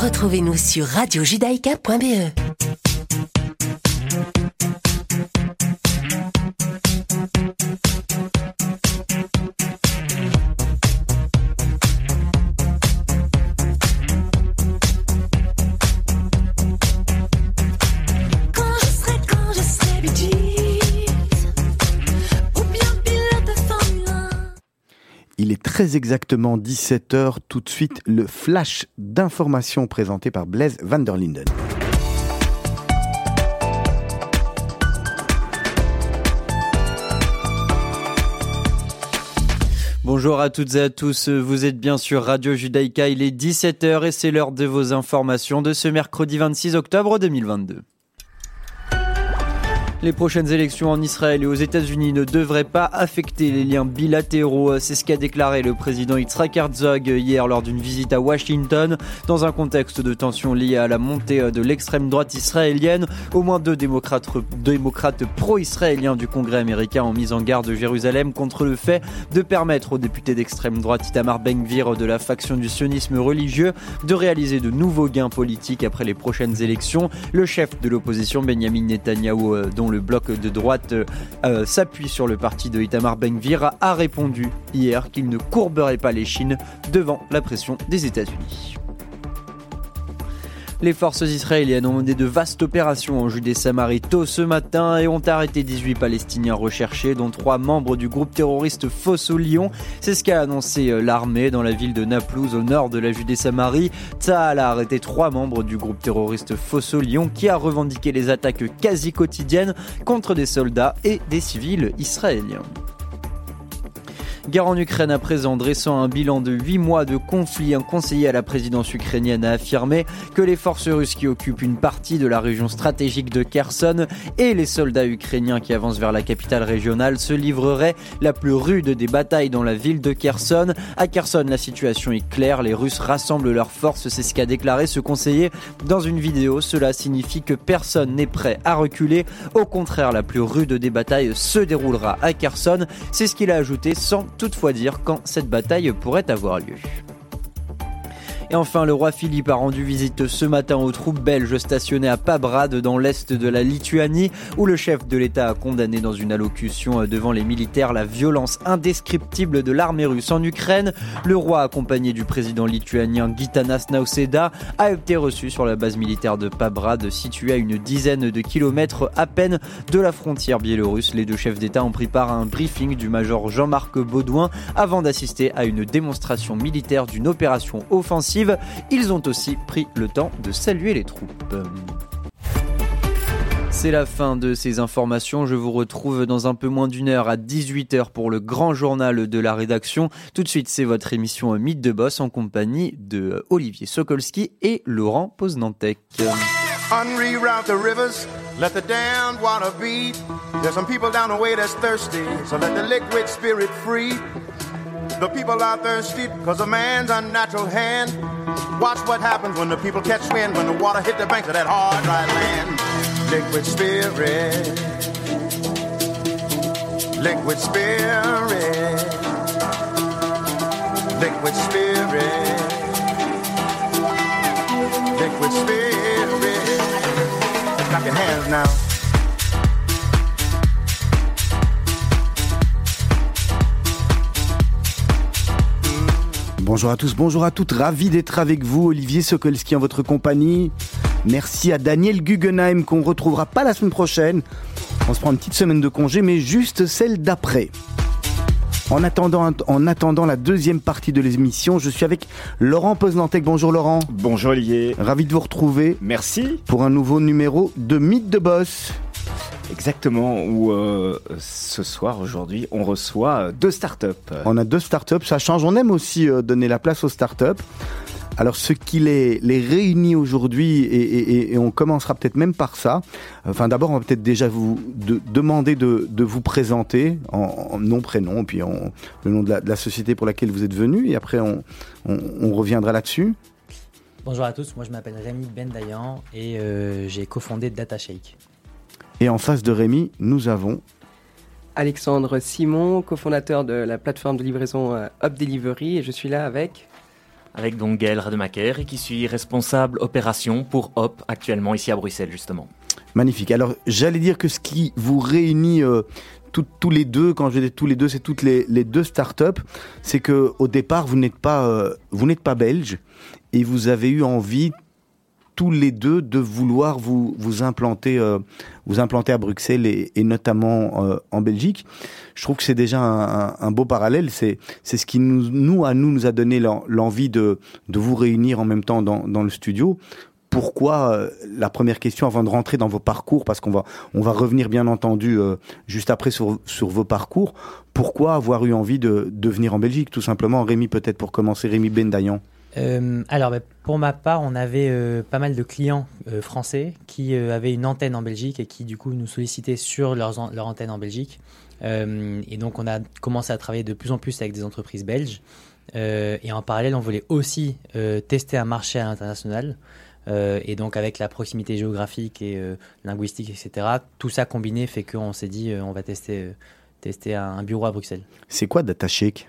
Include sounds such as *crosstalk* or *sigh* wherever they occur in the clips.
Retrouvez-nous sur radiojudaïka.be. très exactement 17h. Tout de suite, le flash d'information présenté par Blaise van der Linden. Bonjour à toutes et à tous, vous êtes bien sur Radio Judaïka, il est 17h et c'est l'heure de vos informations de ce mercredi 26 octobre 2022. Les prochaines élections en Israël et aux États-Unis ne devraient pas affecter les liens bilatéraux. C'est ce qu'a déclaré le président Yitzhak Herzog hier lors d'une visite à Washington. Dans un contexte de tension liée à la montée de l'extrême droite israélienne, au moins deux démocrates, pro-israéliens du Congrès américain ont mis en garde Jérusalem contre le fait de permettre aux députés d'extrême droite Itamar Ben-Gvir de la faction du sionisme religieux de réaliser de nouveaux gains politiques après les prochaines élections. Le chef de l'opposition Benjamin Netanyahu, euh, le bloc de droite euh, s'appuie sur le parti de Itamar Ben-Gvir, a répondu hier qu'il ne courberait pas les chines devant la pression des États-Unis. Les forces israéliennes ont mené de vastes opérations en Judée-Samarie tôt ce matin et ont arrêté 18 Palestiniens recherchés, dont trois membres du groupe terroriste Fosso Lyon. C'est ce qu'a annoncé euh, l'armée dans la ville de Naplouse, au nord de la Judée-Samarie. Tzahal a arrêté trois membres du groupe terroriste Fosso Lyon qui a revendiqué les attaques quasi quotidiennes contre des soldats et des civils israéliens. Guerre en Ukraine à présent, dressant un bilan de 8 mois de conflit, un conseiller à la présidence ukrainienne a affirmé que les forces russes qui occupent une partie de la région stratégique de Kherson et les soldats ukrainiens qui avancent vers la capitale régionale se livreraient la plus rude des batailles dans la ville de Kherson. À Kherson, la situation est claire, les Russes rassemblent leurs forces, c'est ce qu'a déclaré ce conseiller dans une vidéo. Cela signifie que personne n'est prêt à reculer. Au contraire, la plus rude des batailles se déroulera à Kherson. C'est ce qu'il a ajouté sans toutefois dire quand cette bataille pourrait avoir lieu. Et enfin, le roi Philippe a rendu visite ce matin aux troupes belges stationnées à Pabrad dans l'est de la Lituanie, où le chef de l'État a condamné dans une allocution devant les militaires la violence indescriptible de l'armée russe en Ukraine. Le roi, accompagné du président lituanien Gitanas Nauseda, a été reçu sur la base militaire de Pabrad, située à une dizaine de kilomètres à peine de la frontière biélorusse. Les deux chefs d'État ont pris part à un briefing du major Jean-Marc Baudouin avant d'assister à une démonstration militaire d'une opération offensive ils ont aussi pris le temps de saluer les troupes. C'est la fin de ces informations. Je vous retrouve dans un peu moins d'une heure à 18h pour le grand journal de la rédaction. Tout de suite, c'est votre émission Mythe de Boss en compagnie de Olivier Sokolski et Laurent Poznantek. Unreroute the rivers, let the damned water be. There's some people down the way that's thirsty, so let the liquid spirit free. The people are thirsty because of man's unnatural hand. Watch what happens when the people catch wind, when the water hit the banks of that hard, dry land. Liquid spirit. Liquid spirit. Liquid spirit. Bonjour à tous, bonjour à toutes, ravi d'être avec vous, Olivier Sokolski en votre compagnie. Merci à Daniel Guggenheim qu'on retrouvera pas la semaine prochaine. On se prend une petite semaine de congé, mais juste celle d'après. En attendant, en attendant la deuxième partie de l'émission, je suis avec Laurent Poznantec. Bonjour Laurent. Bonjour Olivier. Ravi de vous retrouver. Merci. Pour un nouveau numéro de Mythe de Boss. Exactement, où euh, ce soir, aujourd'hui, on reçoit euh, deux startups. On a deux startups, ça change. On aime aussi euh, donner la place aux startups. Alors, ce qui les, les réunit aujourd'hui, et, on commencera peut-être même par ça. Enfin, d'abord, on va peut-être déjà vous demander de, vous présenter en, nom, prénom, puis en, le nom de la, société pour laquelle vous êtes venu, et après, on, on, reviendra là-dessus. Bonjour à tous, moi je m'appelle Rémi Bendayan et j'ai cofondé DataShake. Et en face de Rémi, nous avons Alexandre Simon, cofondateur de la plateforme de livraison euh, Up Delivery, et je suis là avec avec donc Gaël Rademacher qui suis responsable opération pour Hop actuellement ici à Bruxelles justement. Magnifique. Alors j'allais dire que ce qui vous réunit euh, tous les deux, quand je dis tous les deux, c'est toutes les, les deux startups, c'est que au départ vous n'êtes pas euh, vous n'êtes pas belge et vous avez eu envie tous les deux de vouloir vous vous implanter euh, vous implanter à Bruxelles et, notamment euh, en Belgique. Je trouve que c'est déjà un, beau parallèle. C'est ce qui nous à nous nous a donné l'envie de de vous réunir en même temps dans dans le studio pourquoi euh, la première question avant de rentrer dans vos parcours parce qu'on va on va revenir bien entendu juste après sur sur vos parcours pourquoi avoir eu envie de de venir en Belgique tout simplement? Rémi peut-être pour commencer Rémi Bendayan euh, alors, bah, pour ma part, on avait euh, pas mal de clients euh, français qui avaient une antenne en Belgique et qui, du coup, nous sollicitaient sur leur antenne en Belgique. Et donc, on a commencé à travailler de plus en plus avec des entreprises belges. Et en parallèle, on voulait aussi tester un marché à l'international. et donc, avec la proximité géographique et linguistique, etc., tout ça combiné fait qu'on s'est dit, on va tester, tester un, bureau à Bruxelles. C'est quoi DataShake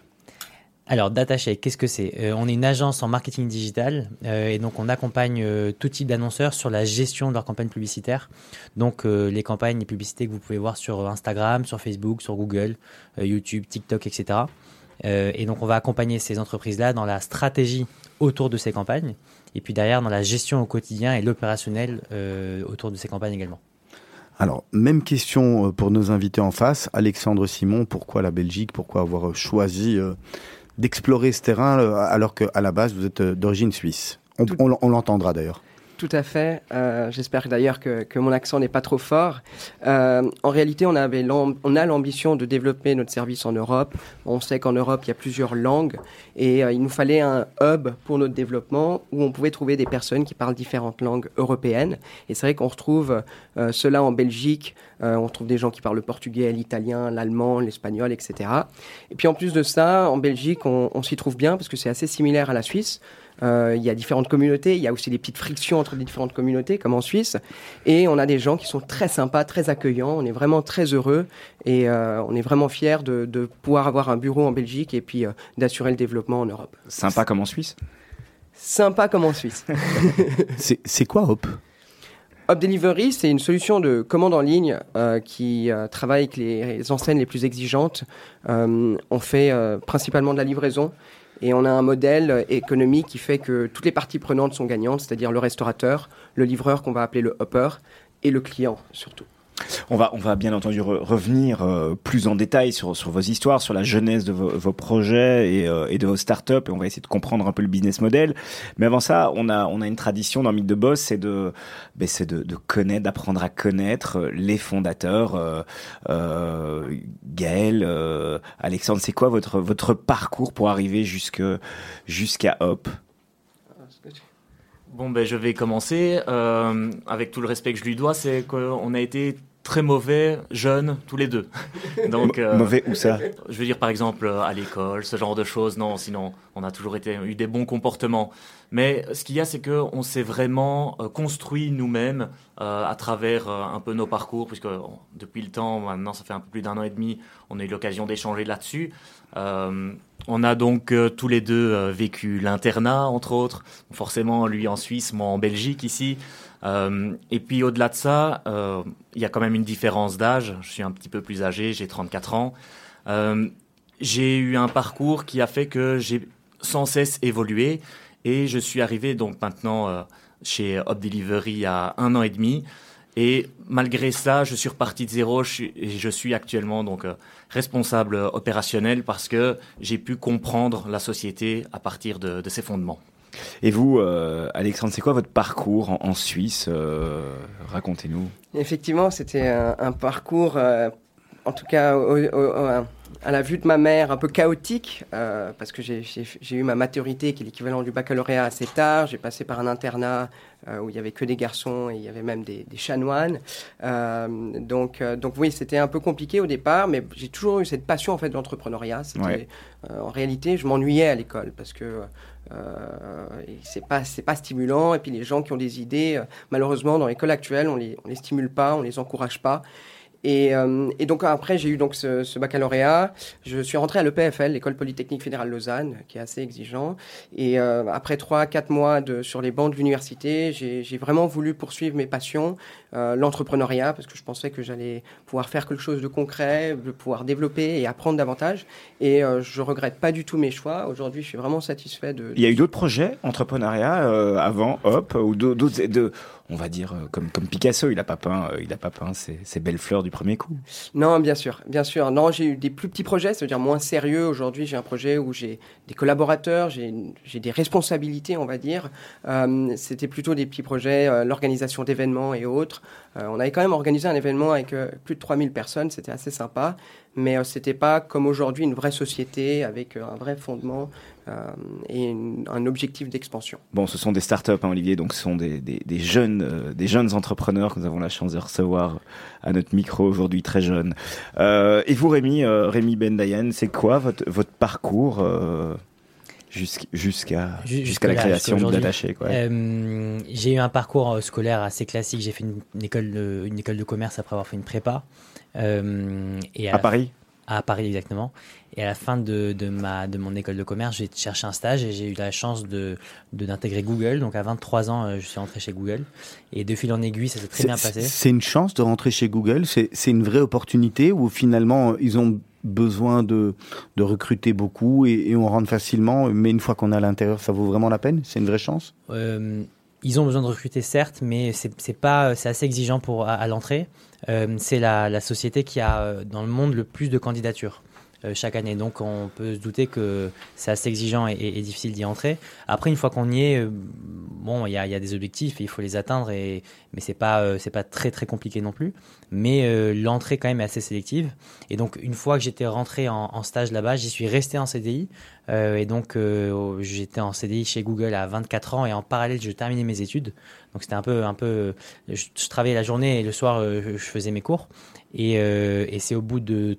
alors, DataShake, qu'est-ce que c'est? Euh, On est une agence en marketing digital euh, et donc on accompagne euh, tout type d'annonceurs sur la gestion de leurs campagnes publicitaires. Donc, les campagnes et publicités que vous pouvez voir sur Instagram, sur Facebook, sur Google, YouTube, TikTok, etc. Et donc, on va accompagner ces entreprises-là dans la stratégie autour de ces campagnes et puis derrière dans la gestion au quotidien et l'opérationnel autour de ces campagnes également. Alors, même question pour nos invités en face. Alexandre Simon, pourquoi la Belgique? Pourquoi avoir choisi d'explorer ce terrain euh, alors qu'à la base vous êtes d'origine suisse. On, on, on l'entendra d'ailleurs. Tout à fait. Euh, J'espère d'ailleurs que, que, mon accent n'est pas trop fort. Euh, en réalité, on, avait on a l'ambition de développer notre service en Europe. On sait qu'en Europe, il y a plusieurs langues et euh, il nous fallait un hub pour notre développement où on pouvait trouver des personnes qui parlent différentes langues européennes. Et c'est vrai qu'on retrouve euh, cela en Belgique. Euh, on trouve des gens qui parlent le portugais, l'italien, l'allemand, l'espagnol, etc. Et puis en plus de ça, en Belgique, on, on s'y trouve bien parce que c'est assez similaire à la Suisse. Euh, il y a différentes communautés, il y a aussi des petites frictions entre les différentes communautés, comme en Suisse. Et on a des gens qui sont très sympas, très accueillants. On est vraiment très heureux et euh, on est vraiment fiers de, de, pouvoir avoir un bureau en Belgique et puis euh, d'assurer le développement en Europe. Sympa comme en Suisse? Sympa comme en Suisse. *laughs* C'est quoi Hop Hop Delivery, c'est une solution de commande en ligne euh, qui euh, travaille avec les, les, enseignes les plus exigeantes. Euh, on fait principalement de la livraison et on a un modèle économique qui fait que toutes les parties prenantes sont gagnantes, c'est-à-dire le restaurateur, le livreur qu'on va appeler le hopper et le client surtout. On va, on va bien entendu re revenir euh, plus en détail sur, vos histoires, sur la jeunesse de vos, projets et, euh, et, de vos startups, et on va essayer de comprendre un peu le business model. Mais avant ça, on a, on a une tradition dans Mythe de Boss, c'est de, ben de, connaître, d'apprendre à connaître les fondateurs. Euh, euh Gaël, euh, Alexandre, c'est quoi votre, votre parcours pour arriver jusqu'à Hop? Bon, ben, je vais commencer. Euh, avec tout le respect que je lui dois, c'est qu'on a été très mauvais jeunes tous les deux. *laughs* Donc euh, mauvais où ça Je veux dire par exemple à l'école, ce genre de choses. Non, sinon on a toujours été eu des bons comportements. Mais ce qu'il y a, c'est que on s'est vraiment euh, construit nous-mêmes euh, à travers euh, un peu nos parcours, puisque on, depuis le temps, maintenant ça fait un peu plus d'un an et demi, on a eu l'occasion d'échanger là-dessus. Euh, on a donc tous les deux vécu l'internat, entre autres. Forcément, lui en Suisse, moi en Belgique ici. Euh, et puis au-delà de ça, euh, il y a quand même une différence d'âge. Je suis un petit peu plus âgé, j'ai 34 ans. Euh, j'ai eu un parcours qui a fait que j'ai sans cesse évolué et je suis arrivé donc maintenant chez Hop Delivery il un an et demi. Et malgré ça, je suis reparti de zéro et je suis actuellement donc responsable opérationnel parce que j'ai pu comprendre la société à partir de ses fondements. Et vous, euh, Alexandre, c'est quoi votre parcours en, Suisse euh, Racontez-nous. Effectivement, c'était un, parcours, euh, en tout cas au, à la vue de ma mère, un peu chaotique, euh, parce que j'ai eu ma maturité, qui est l'équivalent du baccalauréat assez tard. J'ai passé par un internat euh, où il y avait que des garçons et il y avait même des, des chanoines. Euh, donc, donc oui, c'était un peu compliqué au départ, mais j'ai toujours eu cette passion en fait de l'entrepreneuriat. Ouais. en réalité, je m'ennuyais à l'école parce que euh, c'est pas c'est pas stimulant et puis les gens qui ont des idées, malheureusement dans l'école actuelle, on les on les stimule pas, on les encourage pas. Et, euh, et, donc après, j'ai eu donc ce, ce, baccalauréat. Je suis rentré à l'EPFL, l'école polytechnique fédérale Lausanne, qui est assez exigeant. Et euh, après trois, quatre mois de, sur les bancs de l'université, j'ai vraiment voulu poursuivre mes passions, euh, l'entrepreneuriat, parce que je pensais que j'allais pouvoir faire quelque chose de concret, de pouvoir développer et apprendre davantage. Et euh, je regrette pas du tout mes choix. Aujourd'hui, je suis vraiment satisfait de. Il y a eu d'autres projets entrepreneuriat euh, avant, Hop, ou d'autres de on va dire, euh, comme, comme Picasso, il n'a pas peint, il a pas peint ces, belles fleurs du premier coup. Non, bien sûr, bien sûr. Non, j'ai eu des plus petits projets, c'est-à-dire moins sérieux. Aujourd'hui, j'ai un projet où j'ai des collaborateurs, j'ai des responsabilités, on va dire. C'était plutôt des petits projets, l'organisation d'événements et autres. On avait quand même organisé un événement avec plus de 3000 personnes, c'était assez sympa mais ce c'était pas comme aujourd'hui une vraie société avec un vrai fondement euh, et un objectif d'expansion. Bon, ce sont des startups, hein, Olivier, donc ce sont des, jeunes, euh, des jeunes entrepreneurs que nous avons la chance de recevoir à notre micro aujourd'hui, très jeunes. Euh, et vous, Rémi, Rémi Bendayen, c'est quoi votre parcours jusqu'à jusqu'à la création de Dataché euh, J'ai eu un parcours scolaire assez classique. J'ai fait une, école de, une école de commerce après avoir fait une prépa. et à, Paris à Paris exactement. Et à la fin de, de, ma, de mon école de commerce, j'ai cherché un stage et j'ai eu la chance de, d'intégrer Google. Donc à 23 ans, euh, je suis rentré chez Google. Et de fil en aiguille, ça s'est très bien passé. C'est une chance de rentrer chez Google? C'est une vraie opportunité où finalement ils ont besoin de, de recruter beaucoup et, on rentre facilement. Mais une fois qu'on est à l'intérieur, ça vaut vraiment la peine? C'est une vraie chance? Euh, Ils ont besoin de recruter certes, mais c'est assez exigeant pour à, à l'entrée. Euh, c'est la, la, société qui a euh, dans le monde le plus de candidatures. Euh, chaque année. Donc on peut se douter que c'est assez exigeant et, difficile d'y entrer. Après, une fois qu'on y est, euh, bon, il y a, des objectifs et il faut les atteindre, et, mais c'est pas, euh, c'est pas très très compliqué non plus. Mais l'entrée quand même est assez sélective. Et donc une fois que j'étais rentré en, stage là-bas, j'y suis resté en CDI. et donc j'étais en CDI chez Google à 24 ans et en parallèle je terminais mes études. Donc c'était un peu, un peu, je, travaillais la journée et le soir je faisais mes cours. Et, et c'est au bout de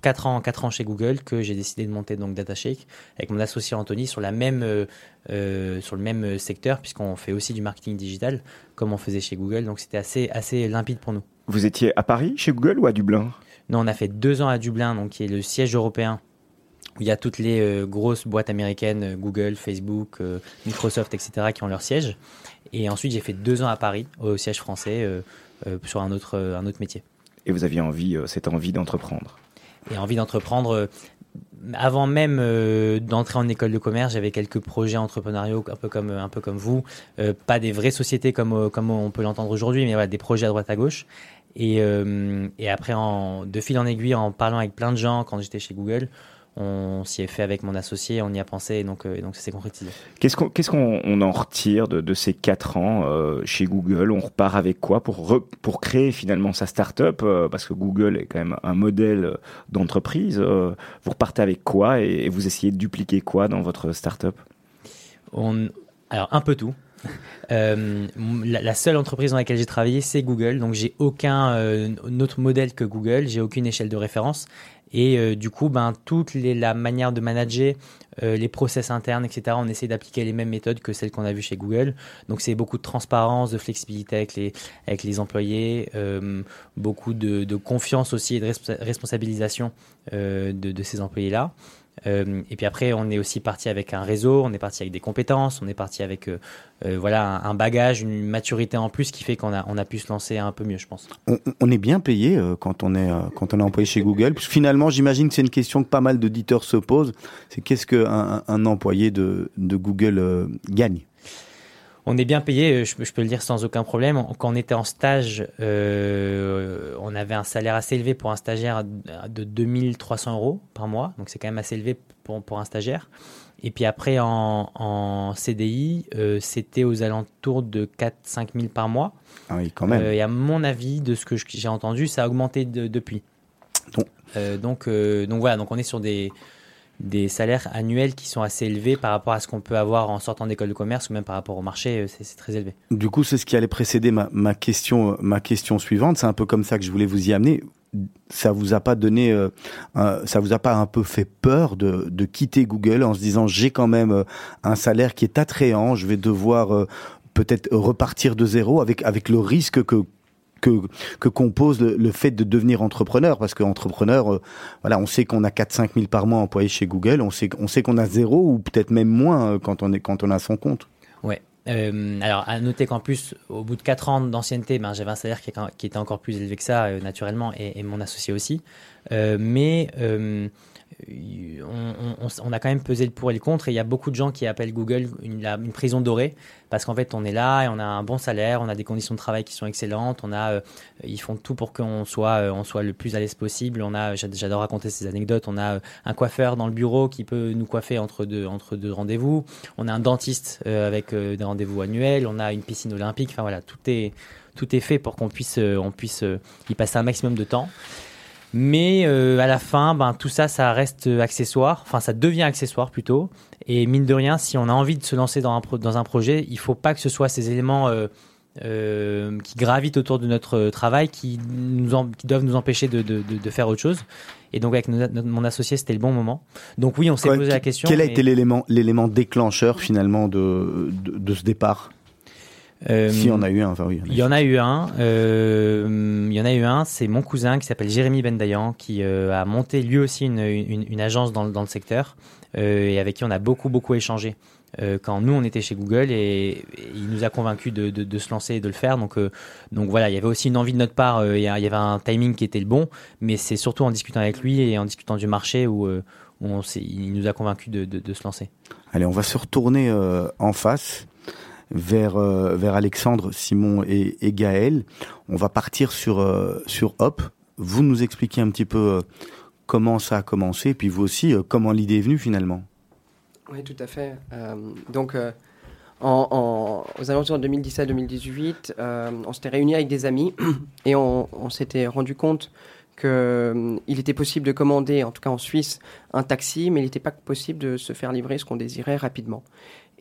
4 ans, 4 ans chez Google que j'ai décidé de monter donc DataShake avec mon associé Anthony sur, la même, euh, euh, sur le même secteur puisqu'on fait aussi du marketing digital comme on faisait chez Google. Donc c'était assez, assez limpide pour nous. Vous étiez à Paris chez Google ou à Dublin? Non, on a fait deux ans à Dublin, donc qui est le siège européen où il y a toutes les euh, grosses boîtes américaines, Google, Facebook, Microsoft, etc., qui ont leur siège. Et ensuite, j'ai fait deux ans à Paris, au siège français, sur un autre, un autre métier. Et vous aviez envie, cette envie d'entreprendre? Et envie d'entreprendre. Euh, avant même euh, d'entrer en école de commerce, j'avais quelques projets entrepreneuriaux un peu comme un peu comme vous, euh, pas des vraies sociétés comme comme on peut l'entendre aujourd'hui, mais voilà, des projets à droite à gauche. Et, et après, en, de fil en aiguille, en parlant avec plein de gens quand j'étais chez Google, on s'y est fait avec mon associé, on y a pensé, et donc, euh, donc ça s'est concrétisé. Qu'est-ce qu'on en retire de, ces quatre ans euh, chez Google? On repart avec quoi pour, pour créer finalement sa start-up euh, Parce que Google est quand même un modèle d'entreprise. vous repartez avec quoi et, vous essayez de dupliquer quoi dans votre start-up? On, Alors, un peu tout. *laughs* la, seule entreprise dans laquelle j'ai travaillé, c'est Google. Donc, j'ai aucun autre modèle que Google. J'ai aucune échelle de référence. Et euh, du coup, ben, toute les, la manière de manager, euh, les process internes, etc., on essaie d'appliquer les mêmes méthodes que celles qu'on a vues chez Google. Donc c'est beaucoup de transparence, de flexibilité avec les, employés, euh, beaucoup de, confiance aussi et de responsabilisation de, de ces employés-là. Euh, et puis après, on est aussi parti avec un réseau, on est parti avec des compétences, on est parti avec euh, euh, voilà un, bagage, une maturité en plus qui fait qu'on a on a pu se lancer un peu mieux, je pense. On, est bien payé quand on est quand on est employé chez Google. finalement, j'imagine que c'est une question que pas mal d'auditeurs se posent. C'est qu'est-ce qu'un un employé de, de Google gagne? On est bien payé, je, peux le dire sans aucun problème. Quand on était en stage, euh, on avait un salaire assez élevé pour un stagiaire de 2300 euros par mois, donc c'est quand même assez élevé pour, pour un stagiaire. Et puis après, en, en CDI, euh, c'était aux alentours de 4-5 000 par mois. Ah oui, quand même. Euh, et à mon avis, de ce que j'ai entendu, ça a augmenté depuis. donc, donc voilà, donc on est sur des, des salaires annuels qui sont assez élevés par rapport à ce qu'on peut avoir en sortant d'école de commerce ou même par rapport au marché, euh, c'est très élevé. Du coup, c'est ce qui allait précéder ma, question, euh, ma question suivante. C'est un peu comme ça que je voulais vous y amener. Ça vous a pas donné, euh, ça vous a pas un peu fait peur de, de quitter Google en se disant j'ai quand même un salaire qui est attrayant, je vais devoir peut-être repartir de zéro avec avec le risque que que, que compose le, fait de devenir entrepreneur. Parce qu'entrepreneur, voilà, on sait qu'on a 4-5 000 par mois employés chez Google, on sait, on sait qu'on a zéro ou peut-être même moins quand on, est, quand on a son compte. Ouais, euh, alors, à noter qu'en plus, au bout de 4 ans d'ancienneté, ben, j'avais un salaire qui, était encore plus élevé que ça, euh, naturellement, et, mon associé aussi. Euh, mais on, a quand même pesé le pour et le contre, et il y a beaucoup de gens qui appellent Google une, prison dorée, parce qu'en fait, on est là et on a un bon salaire, on a des conditions de travail qui sont excellentes, on a, ils font tout pour qu'on soit, on soit le plus à l'aise possible. On a, j'adore raconter ces anecdotes. On a un coiffeur dans le bureau qui peut nous coiffer entre deux, entre deux rendez-vous. On a un dentiste avec des rendez-vous annuels. On a une piscine olympique. Enfin voilà, tout est, tout est fait pour qu'on puisse, on puisse y passer un maximum de temps. Mais euh, à la fin, ben, tout ça, ça reste accessoire. Enfin, ça devient accessoire plutôt. Et mine de rien, si on a envie de se lancer dans un, dans un projet, il faut pas que ce soit ces éléments euh, euh, qui gravitent autour de notre travail qui, nous qui doivent nous empêcher de, de, de, faire autre chose. Et donc avec mon associé, c'était le bon moment. Donc oui, on s'est posé la question. Quel a été l'élément, l'élément déclencheur finalement de, de, ce départ? Euh, si on a eu un, enfin oui. Il y en a eu un. Euh, il y en a eu un. C'est mon cousin qui s'appelle Jérémy Bendayan qui euh, a monté lui aussi une, une, une agence dans, dans, le secteur euh, et avec qui on a beaucoup beaucoup échangé quand nous on était chez Google et, il nous a convaincus de, de, de, se lancer et de le faire. Donc donc voilà, il y avait aussi une envie de notre part. il y avait un timing qui était le bon, mais c'est surtout en discutant avec lui et en discutant du marché où, où on il nous a convaincus de, de, se lancer. Allez, on va se retourner en face vers, euh, vers Alexandre, Simon et, Gaël. On va partir sur, euh, sur Hop. Vous nous expliquez un petit peu euh, comment ça a commencé, puis vous aussi, comment l'idée est venue finalement. Oui, tout à fait. donc, en, aux alentours de 2017-2018, on s'était réunis avec des amis *clears throat* et on s'était rendu compte qu'il était possible de commander, en tout cas en Suisse, un taxi, mais il n'était pas possible de se faire livrer ce qu'on désirait rapidement.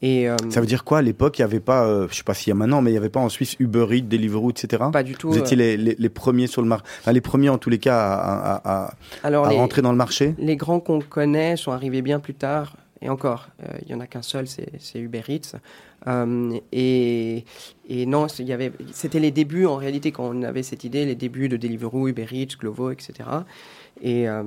Euh, ça veut dire quoi à l'époque Il n'y avait pas, euh, je sais pas s'il y a maintenant, mais il n'y avait pas en Suisse Uber Eats, Deliveroo, etc. Pas du tout. Vous étiez euh. les, les, premiers sur le marché, enfin, les premiers en tous les cas à, à, à, Alors rentrer dans le marché. Les grands qu'on connaît sont arrivés bien plus tard. Et encore, il y en a qu'un seul, c'est Uber Eats. et, et non, c'était les débuts en réalité quand on avait cette idée, les débuts de Deliveroo, Uber Eats, Glovo, etc et, euh,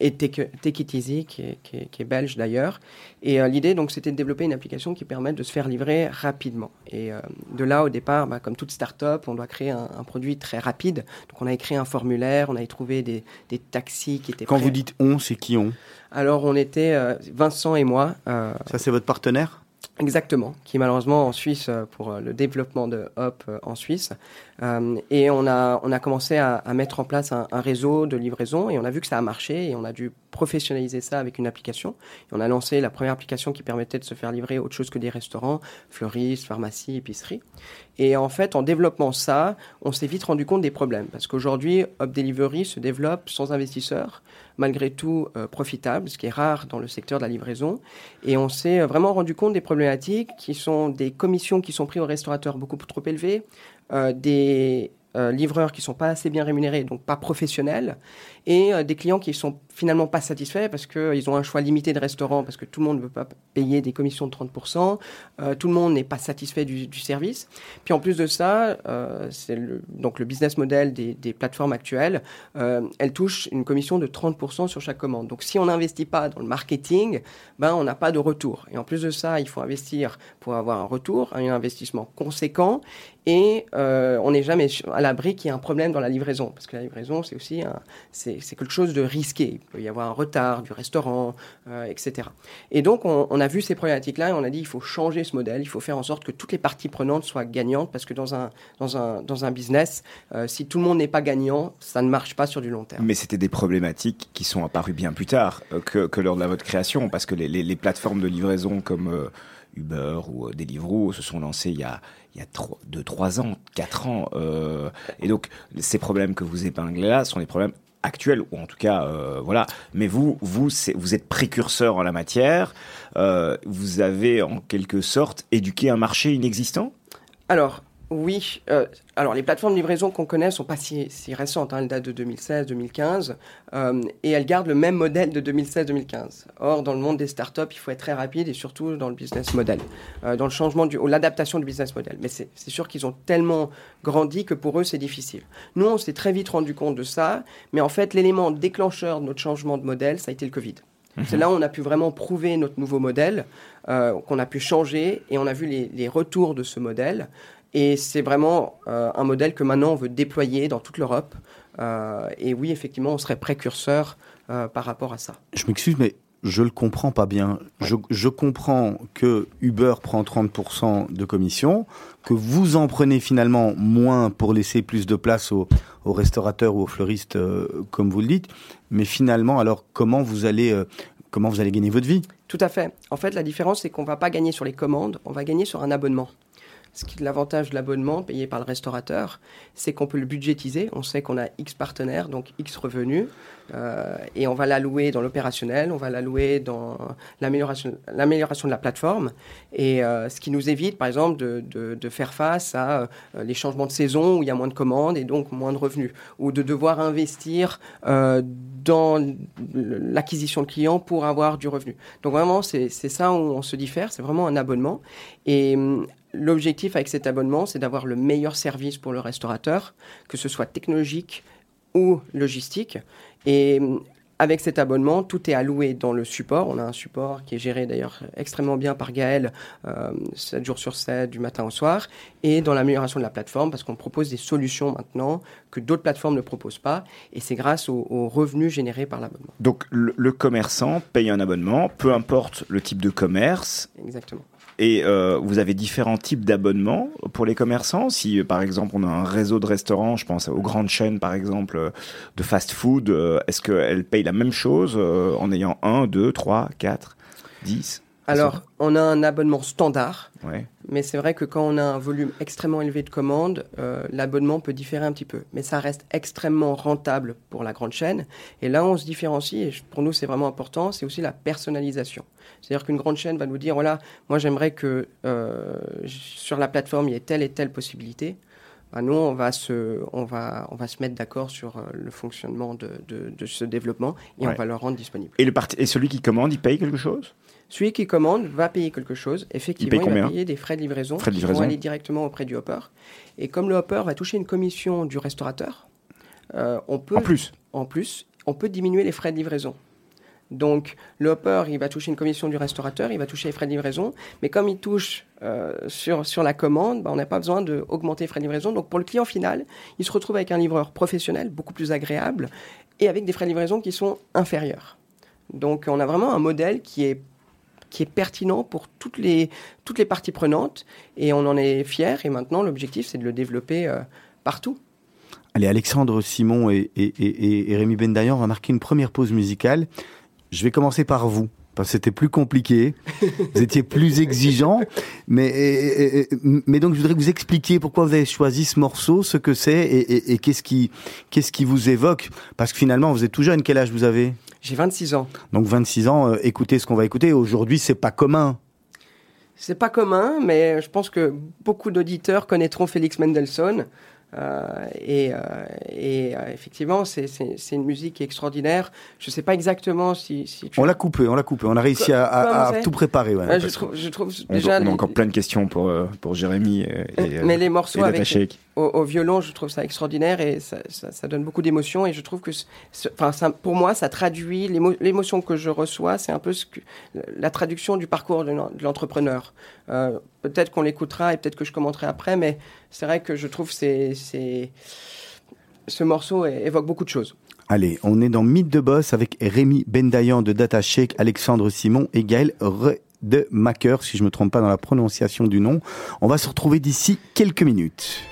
et Take, It Easy, qui est, qui est, belge d'ailleurs. Et euh, l'idée, donc, c'était de développer une application qui permette de se faire livrer rapidement. Et euh, de là, au départ, bah, comme toute start-up, on doit créer un, produit très rapide. Donc, on a écrit un formulaire, on a trouvé des, des taxis qui étaient Quand vous dites on, c'est qui on? Alors, on était Vincent et moi. Ça, c'est votre partenaire? Exactement, qui est malheureusement en Suisse pour le développement de Hop en Suisse. Euh, et on a, on a commencé à, mettre en place un, réseau de livraison et on a vu que ça a marché et on a dû professionnaliser ça avec une application. Et on a lancé la première application qui permettait de se faire livrer autre chose que des restaurants, fleuristes, pharmacies, épiceries. Et en fait, en développant ça, on s'est vite rendu compte des problèmes parce qu'aujourd'hui, Up Delivery se développe sans investisseurs, malgré tout euh, profitable, ce qui est rare dans le secteur de la livraison. Et on s'est vraiment rendu compte des problématiques qui sont des commissions qui sont prises aux restaurateurs beaucoup trop élevées, euh, des euh, livreurs qui sont pas assez bien rémunérés, donc pas professionnels, et euh, des clients qui sont finalement pas satisfaits parce qu'ils euh, ont un choix limité de restaurants, parce que tout le monde ne veut pas payer des commissions de 30%, euh, tout le monde n'est pas satisfait du, service. Puis en plus de ça, le, donc le business model des, plateformes actuelles, euh, elles touchent une commission de 30% sur chaque commande. Donc si on n'investit pas dans le marketing, ben on n'a pas de retour. Et en plus de ça, il faut investir pour avoir un retour, un investissement conséquent, et on n'est jamais à l'abri qu'il y ait un problème dans la livraison, parce que la livraison, c'est aussi un, c'est c'est quelque chose de risqué. Il peut y avoir un retard du restaurant, euh, etc. Et donc, on, a vu ces problématiques-là et on a dit il faut changer ce modèle, il faut faire en sorte que toutes les parties prenantes soient gagnantes parce que dans un, dans un, dans un business, euh, si tout le monde n'est pas gagnant, ça ne marche pas sur du long terme. Mais c'était des problématiques qui sont apparues bien plus tard euh, que, lors de la, votre création parce que les, plateformes de livraison comme Uber ou Deliveroo se sont lancées il y a, il y a 2, 3 ans, 4 ans. Et donc, ces problèmes que vous épinglez là sont des problèmes actuel, ou en tout cas, euh, voilà. Mais vous, vous, vous êtes précurseur en la matière. Euh, vous avez en quelque sorte éduqué un marché inexistant? Alors, Oui, euh, alors les plateformes de livraison qu'on connaît sont pas si, si récentes, hein, elles datent de 2016-2015, euh, et elles gardent le même modèle de 2016-2015. Or, dans le monde des startups, il faut être très rapide et surtout dans le business model, euh, dans le changement du, ou l'adaptation du business model. Mais c'est c'est sûr qu'ils ont tellement grandi que pour eux, c'est difficile. Nous, on s'est très vite rendu compte de ça, mais en fait, l'élément déclencheur de notre changement de modèle, ça a été le Covid. C'est là où on a pu vraiment prouver notre nouveau modèle, euh, qu'on a pu changer et on a vu les, les retours de ce modèle. Et c'est vraiment euh, un modèle que maintenant on veut déployer dans toute l'Europe. Euh, et oui, effectivement, on serait précurseur euh, par rapport à ça. Je m'excuse, mais je le comprends pas bien. Je, je comprends que Uber prend 30% de commission, que vous en prenez finalement moins pour laisser plus de place aux, aux restaurateurs ou aux fleuristes, euh, comme vous le dites. Mais finalement, alors comment vous allez, euh, comment vous allez gagner votre vie? Tout à fait. En fait, la différence, c'est qu'on ne va pas gagner sur les commandes, on va gagner sur un abonnement. L'avantage de l'abonnement payé par le restaurateur, c'est qu'on peut le budgétiser. On sait qu'on a X partenaires, donc X revenus, euh, et on va l'allouer dans l'opérationnel, on va l'allouer dans l'amélioration de la plateforme, et euh, ce qui nous évite, par exemple, de, faire face à euh, les changements de saison où il y a moins de commandes et donc moins de revenus, ou de devoir investir dans l'acquisition de clients pour avoir du revenu. Donc vraiment, c'est ça où on se diffère, c'est vraiment un abonnement. Hum, l'objectif avec cet abonnement, c'est d'avoir le meilleur service pour le restaurateur, que ce soit technologique ou logistique. Et hum, avec cet abonnement, tout est alloué dans le support. On a un support qui est géré d'ailleurs extrêmement bien par Gaël, euh, 7 jours sur 7, du matin au soir, et dans l'amélioration de la plateforme, parce qu'on propose des solutions maintenant que d'autres plateformes ne proposent pas, et c'est grâce aux, aux revenus générés par l'abonnement. Donc le, le commerçant paye un abonnement, peu importe le type de commerce, Exactement. Et euh, vous avez différents types d'abonnements pour les commerçants. Si euh, par exemple on a un réseau de restaurants, je pense aux grandes chaînes par exemple euh, de fast-food, euh, est-ce qu'elles payent la même chose en ayant 1, 2, 3, 4, 10 Alors, on a un abonnement standard, Ouais. mais c'est vrai que quand on a un volume extrêmement élevé de commandes, euh, l'abonnement peut différer un petit peu. Mais ça reste extrêmement rentable pour la grande chaîne. Et là, on se différencie, et pour nous, c'est vraiment important, c'est aussi la personnalisation. C'est-à-dire qu'une grande chaîne va nous dire, voilà, moi j'aimerais que euh, sur la plateforme, il y ait telle et telle possibilité. Bah, nous, on va se, on va, on va se mettre d'accord sur euh, le fonctionnement de, de- de ce développement et Ouais. on va le rendre disponible. Et, le et celui qui commande, il paye quelque chose? Celui qui commande va payer quelque chose. Effectivement, paye il, va payer des frais de livraison Frais de qui livraison. vont aller directement auprès du hopper. Et comme le hopper va toucher une commission du restaurateur, euh, on peut En plus en plus, on peut diminuer les frais de livraison. Donc, le hopper, il va toucher une commission du restaurateur, il va toucher les frais de livraison, mais comme il touche euh, sur, sur la commande, bah, on n'a pas besoin d'augmenter les frais de livraison. Donc, pour le client final, il se retrouve avec un livreur professionnel, beaucoup plus agréable, et avec des frais de livraison qui sont inférieurs. Donc, on a vraiment un modèle qui est qui est pertinent pour toutes les, toutes les parties prenantes, et on en est fiers, et maintenant, l'objectif, c'est de le développer euh, partout. Allez, Alexandre Simon et, Rémi Bendayan, on va marquer une première pause musicale. Je vais commencer par vous, parce que c'était plus compliqué, vous étiez plus *laughs* exigeant, mais, et- mais donc je voudrais que vous expliquiez pourquoi vous avez choisi ce morceau, ce que c'est, et qu'est-ce qui, qu'est-ce qui vous évoque, parce que finalement vous êtes tout jeune, quel âge vous avez? J'ai 26 ans. Donc 26 ans, euh, écoutez ce qu'on va écouter, aujourd'hui c'est pas commun. C'est pas commun, mais je pense que beaucoup d'auditeurs connaîtront Félix Mendelssohn. Euh, et euh, et euh, effectivement, c'est- une musique extraordinaire. Je sais pas exactement si, si tu On l'a coupé, on l'a coupé, on a réussi à, tout préparer. ouais. Ouais, je, trouve, je trouve on, déjà on a les- encore plein de questions pour, pour Jérémy et, mais les morceaux avec. Au, violon, je trouve ça extraordinaire et ça, donne beaucoup d'émotions. Et je trouve que, enfin, pour moi, ça traduit l'émo- l'émotion que je reçois. C'est un peu la traduction du parcours de l'en- de l'entrepreneur. Euh, peut-être qu'on l'écoutera et peut-être que je commenterai après, mais c'est vrai que je trouve c'est ce morceau évoque beaucoup de choses. Allez, on est dans Mythe de Boss avec Rémi Bendayan de Data Shake, Alexandre Simon et Gaël Redemacher, si je me trompe pas dans la prononciation du nom. On va se retrouver d'ici quelques minutes.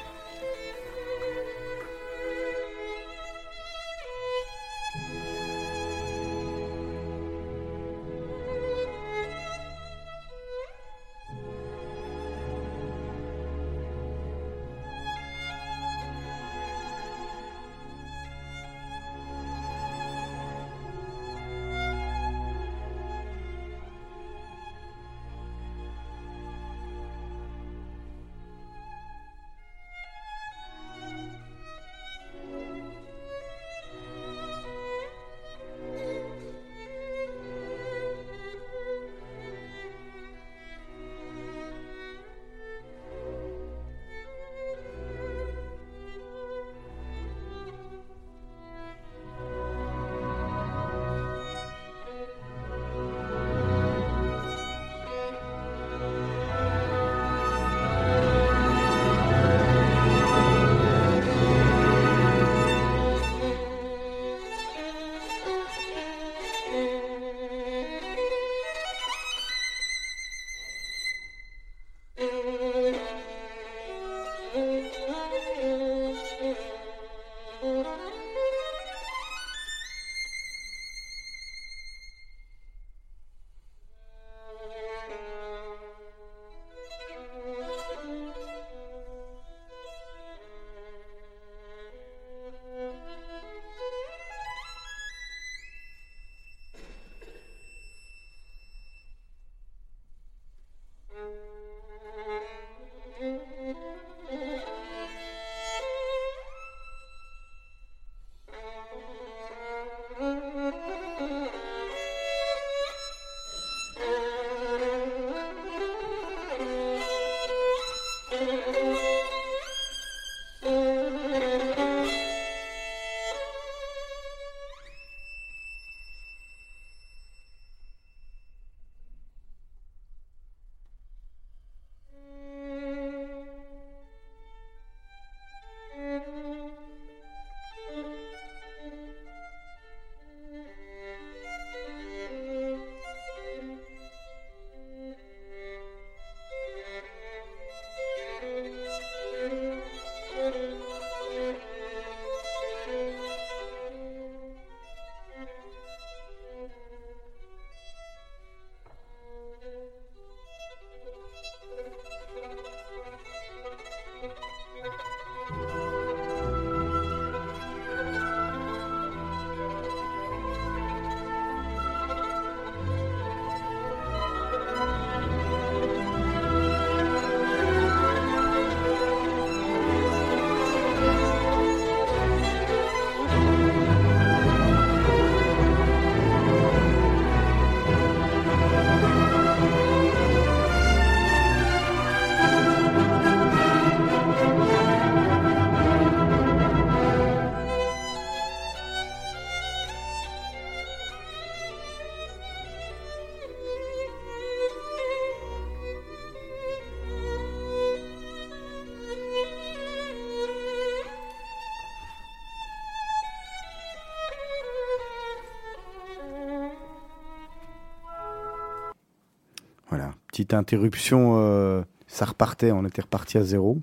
Petite interruption, euh, ça repartait, on était reparti à zéro.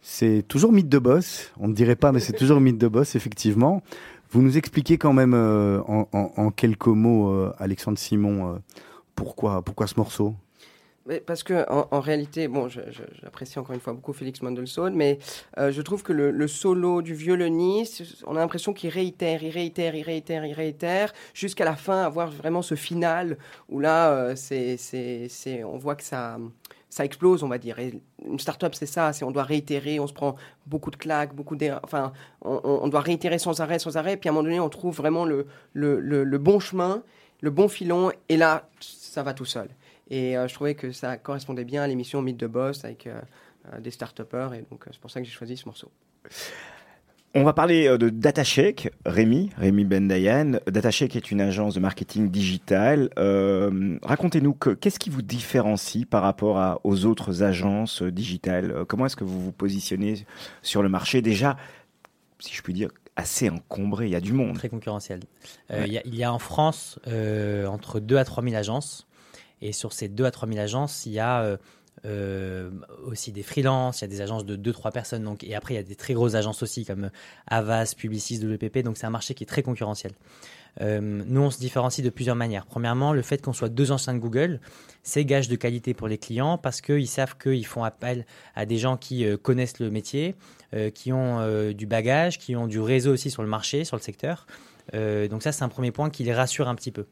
C'est toujours mythe de boss, on ne dirait pas, mais c'est toujours mythe de boss, effectivement. Vous nous expliquez quand même euh, en, quelques mots, euh, Alexandre Simon, pourquoi, ce morceau? Parce que en, réalité, bon, j'apprécie encore une fois beaucoup Félix Mendelssohn, mais euh, je trouve que le, solo du violoniste, on a l'impression qu'il réitère, il réitère, il réitère, il réitère, jusqu'à la fin, avoir vraiment ce final où là, euh, c'est, on voit que ça, ça explose, on va dire. Une start-up, c'est ça, on doit réitérer, on se prend beaucoup de claques, beaucoup d'erreurs, enfin, on, doit réitérer sans arrêt, sans arrêt, puis à un moment donné, on trouve vraiment le, le, le bon chemin, le bon filon, et là, ça va tout seul. Et euh, je trouvais que ça correspondait bien à l'émission Mythe de Boss avec euh, euh, des start-upers. Et donc, euh, c'est pour ça que j'ai choisi ce morceau. On va parler euh, de DataShake, Rémi, Rémi Bendayan. DataShake est une agence de marketing digital. Euh, Racontez-nous que qu'est-ce qui vous différencie par rapport à, aux autres agences digitales? Comment est-ce que vous vous positionnez sur le marché? Déjà, si je puis dire, assez encombré Il y a du monde. Très concurrentiel. Euh, Ouais. il, y a, il y a en France euh, entre 2 à 3 000 agences. Et sur ces 2 à 3 000 agences, il y a euh, euh, aussi des freelances, il y a des agences de 2-3 personnes. Donc, et après, il y a des très grosses agences aussi comme Avas, Publicis, WPP. Donc, c'est un marché qui est très concurrentiel. Euh, nous, on se différencie de plusieurs manières. Premièrement, le fait qu'on soit deux anciens de Google, c'est gage de qualité pour les clients parce qu'ils savent qu'ils font appel à des gens qui euh, connaissent le métier, euh, qui ont euh, du bagage, qui ont du réseau aussi sur le marché, sur le secteur. Euh, donc ça, c'est un premier point qui les rassure un petit peu.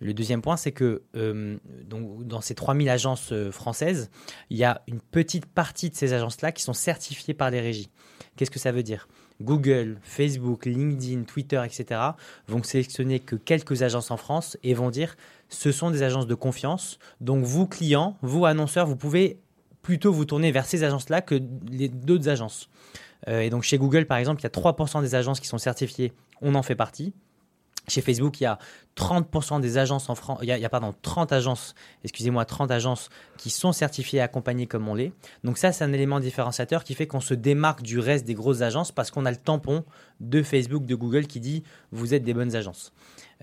Le deuxième point, c'est que euh, dans ces 3000 agences euh, françaises, il y a une petite partie de ces agences-là qui sont certifiées par les régies. Qu'est-ce que ça veut dire? Google, Facebook, LinkedIn, Twitter, etc. vont sélectionner que quelques agences en France et vont dire ce sont des agences de confiance. Donc vous, clients, vous, annonceurs, vous pouvez plutôt vous tourner vers ces agences-là que les d'autres agences. Euh, et donc chez Google, par exemple, il y a 3% des agences qui sont certifiées, on en fait partie. Chez Facebook, il y a 30% des agences en France, il y a, pardon, 30 agences, excusez-moi, 30 agences qui sont certifiées et accompagnées comme on l'est. Donc ça, c'est un élément différenciateur qui fait qu'on se démarque du reste des grosses agences parce qu'on a le tampon de Facebook, de Google qui dit vous êtes des bonnes agences.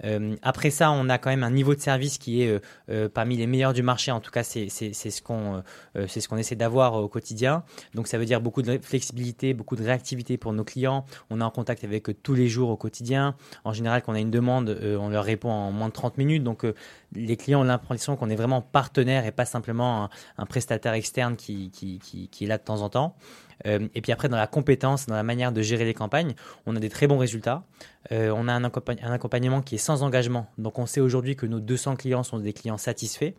Euh, après ça, on a quand même un niveau de service qui est euh, euh, parmi les meilleurs du marché. En tout cas, c'est ce qu'on c'est ce qu'on essaie d'avoir au quotidien. Donc ça veut dire beaucoup de flexibilité, beaucoup de réactivité pour nos clients. On est en contact avec eux tous les jours au quotidien. En général, quand on a une demande, on leur répond en moins de 30 minutes. Donc les clients ont l'impression qu'on est vraiment partenaire et pas simplement un, prestataire externe qui, qui, qui est là de temps en temps. Euh, et puis après, dans la compétence, dans la manière de gérer les campagnes, on a des très bons résultats. Euh, on a un, accompagn- un accompagnement qui est sans engagement. Donc on sait aujourd'hui que nos 200 clients sont des clients satisfaits.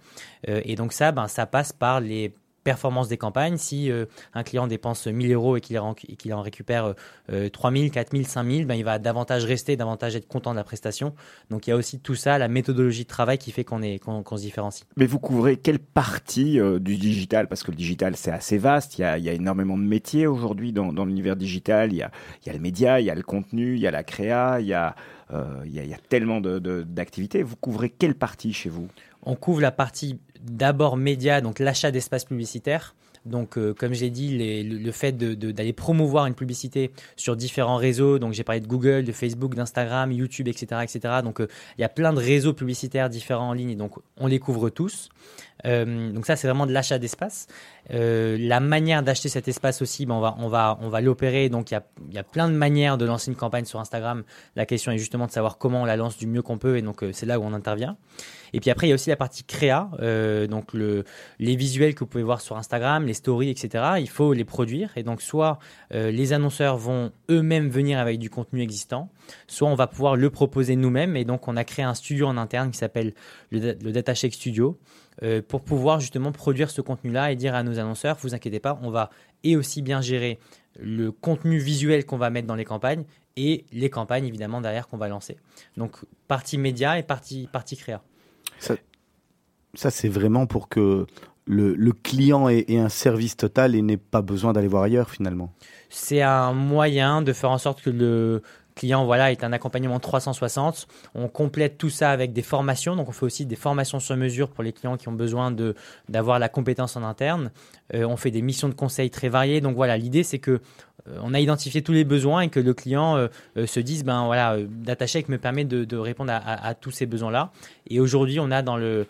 Euh, et donc ça, ben, ça passe par les performances des campagnes. Si euh, un client dépense 1000 euros et qu'il en, qu'il en récupère euh, 3000, 4000, 5000, ben, il va davantage rester, davantage être content de la prestation. Donc il y a aussi tout ça, la méthodologie de travail qui fait qu'on est, qu'on, qu'on se différencie. Mais vous couvrez quelle partie euh, du digital? Parce que le digital, c'est assez vaste. Il y a, il y a énormément de métiers aujourd'hui dans, dans l'univers digital. Il y, a, il y a le média, il y a le contenu, il y a la créa, il y a, euh, il y a, il y a tellement de- de- d'activités. Vous couvrez quelle partie chez vous? On couvre la partie d'abord média, donc l'achat d'espaces publicitaires. Donc, euh, comme j'ai dit, le, fait d'aller promouvoir une publicité sur différents réseaux. Donc, j'ai parlé de Google, de Facebook, d'Instagram, YouTube, etc., etc. Donc, euh, il y a plein de réseaux publicitaires différents en ligne. Donc, on les couvre tous. Euh, donc, ça, c'est vraiment de l'achat d'espace. Euh, la manière d'acheter cet espace aussi, ben, on va, on va, on va l'opérer. Donc, il y a, y a plein de manières de lancer une campagne sur Instagram. La question est justement de savoir comment on la lance du mieux qu'on peut. Et donc, euh, c'est là où on intervient. Et puis après, il y a aussi la partie créa, donc le, les visuels que vous pouvez voir sur Instagram, les stories, etc. Il faut les produire. Et donc, soit les annonceurs vont eux-mêmes venir avec du contenu existant, soit on va pouvoir le proposer nous-mêmes. Et donc, on a créé un studio en interne qui s'appelle le, le DataShake Studio euh, pour pouvoir justement produire ce contenu-là et dire à nos annonceurs, vous inquiétez pas, on va et aussi bien gérer le contenu visuel qu'on va mettre dans les campagnes et les campagnes évidemment derrière qu'on va lancer. Donc partie média et partie, partie créa. Ça, c'est vraiment pour que le, le client ait, ait un service total et n'ait pas besoin d'aller voir ailleurs finalement. C'est un moyen de faire en sorte que le client voilà, est un accompagnement 360. On complète tout ça avec des formations. Donc, on fait aussi des formations sur mesure pour les clients qui ont besoin de, d'avoir la compétence en interne. Euh, on fait des missions de conseil très variées. Donc, voilà, l'idée, c'est que euh, on a identifié tous les besoins et que le client euh, se dise, ben voilà, DataShake me permet de, répondre à, tous ces besoins-là. Et aujourd'hui, on a dans le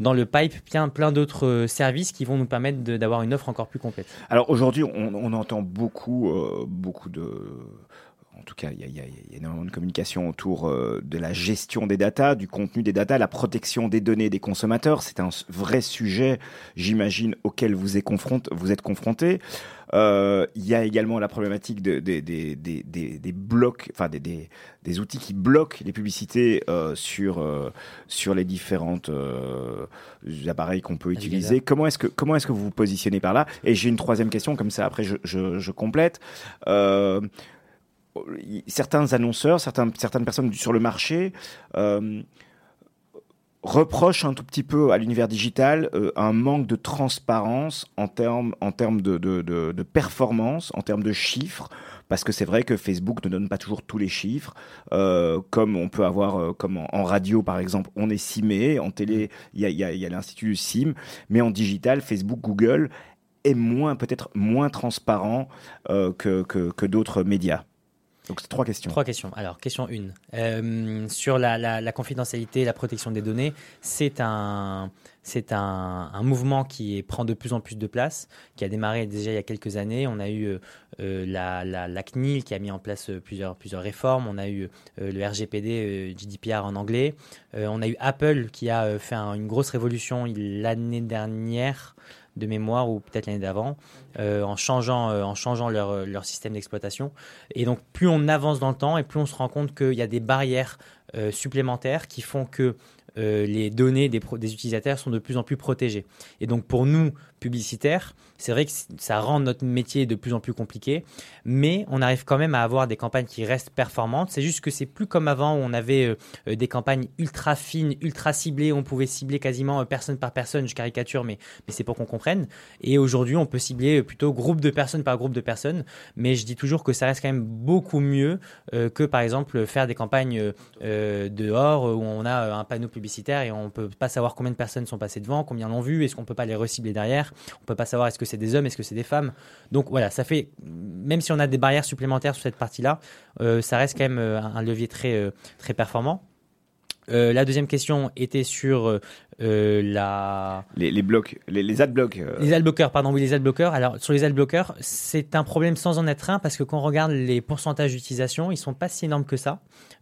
dans le pipe plein, plein d'autres services qui vont nous permettre d'avoir une offre encore plus complète. Alors aujourd'hui, on, entend beaucoup, beaucoup de tout cas, il y, a, énormément de communication autour euh, de la gestion des datas, du contenu des datas, la protection des données des consommateurs. C'est un vrai sujet, j'imagine, auquel vous êtes, confronté, vous êtes confronté. Euh, il y a également la problématique des des blocs, enfin des, outils qui bloquent les publicités euh, sur sur les différentes appareils qu'on peut utiliser. Comment est-ce que comment est-ce que vous vous positionnez par là? Et j'ai une troisième question, comme ça après je, je, je complète certains annonceurs, certaines personnes sur le marché euh, reprochent un tout petit peu à l'univers digital euh, un manque de transparence en termes de, performance, en termes de chiffres, parce que c'est vrai que Facebook ne donne pas toujours tous les chiffres, euh, comme on peut avoir, comme en, radio par exemple, on est CIMé, en télé il y a, y a l'institut CIM, mais en digital, Facebook, Google est moins peut-être moins transparent que d'autres médias. Donc, c'est trois questions. Trois questions. Alors, question 1. Euh, sur la, la, confidentialité, la protection des données, c'est un, c'est un, mouvement qui prend de plus en plus de place, qui a démarré déjà il y a quelques années. On a eu euh, euh, la, la, CNIL qui a mis en place plusieurs, plusieurs réformes. On a eu le RGPD, GDPR en anglais. on a eu Apple qui a fait une grosse révolution l'année dernière de mémoire ou peut-être l'année d'avant, euh, en changeant, euh, en euh, leur système d'exploitation. Et donc, plus on avance dans le temps et plus on se rend compte qu'il y a des barrières supplémentaires qui font que les données des, des, utilisateurs sont de plus en plus protégées. Et donc, pour nous, publicitaires, c'est vrai que ça rend notre métier de plus en plus compliqué, mais on arrive quand même à avoir des campagnes qui restent performantes. C'est juste que c'est plus comme avant où on avait euh, euh, des campagnes ultra fines, ultra ciblées, on pouvait cibler quasiment euh, personne par personne, je caricature, mais, mais c'est pour qu'on comprenne. Et aujourd'hui, on peut cibler plutôt groupe de personnes par groupe de personnes, mais je dis toujours que ça reste quand même beaucoup mieux que par exemple faire des campagnes dehors où on a un panneau publicitaire et on peut pas savoir combien de personnes sont passées devant, combien l'ont vu, est-ce qu'on peut pas les recibler derrière, on peut pas savoir est-ce que c'est des hommes, est-ce que c'est des femmes. Donc voilà, ça fait, même si on a des barrières supplémentaires sur cette partie-là, euh, ça reste quand même euh, un levier très, euh, très performant. la deuxième question était sur la... Les, les blocs, les, les adblocks. Les adblockers, pardon, oui, les adblockers. Alors, sur les adblockers, c'est un problème sans en être un parce que quand on regarde les pourcentages d'utilisation, ils sont pas si énormes que ça.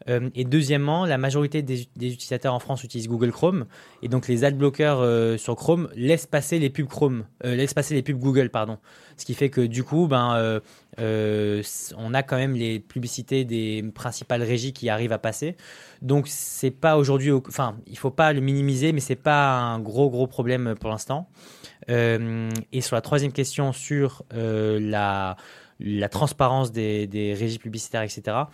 Euh, et deuxièmement, la majorité des, utilisateurs en France utilisent Google Chrome. Et donc, les adblockers euh, sur Chrome laissent passer les pubs Chrome, euh, laissent passer les pubs Google, pardon. Ce qui fait que du coup, ben, on a quand même les publicités des principales régies qui arrivent à passer. Donc, c'est pas aujourd'hui, enfin, il faut pas le minimiser, mais c'est pas un gros, gros problème pour l'instant. et sur la troisième question sur la la transparence des, régies publicitaires, etc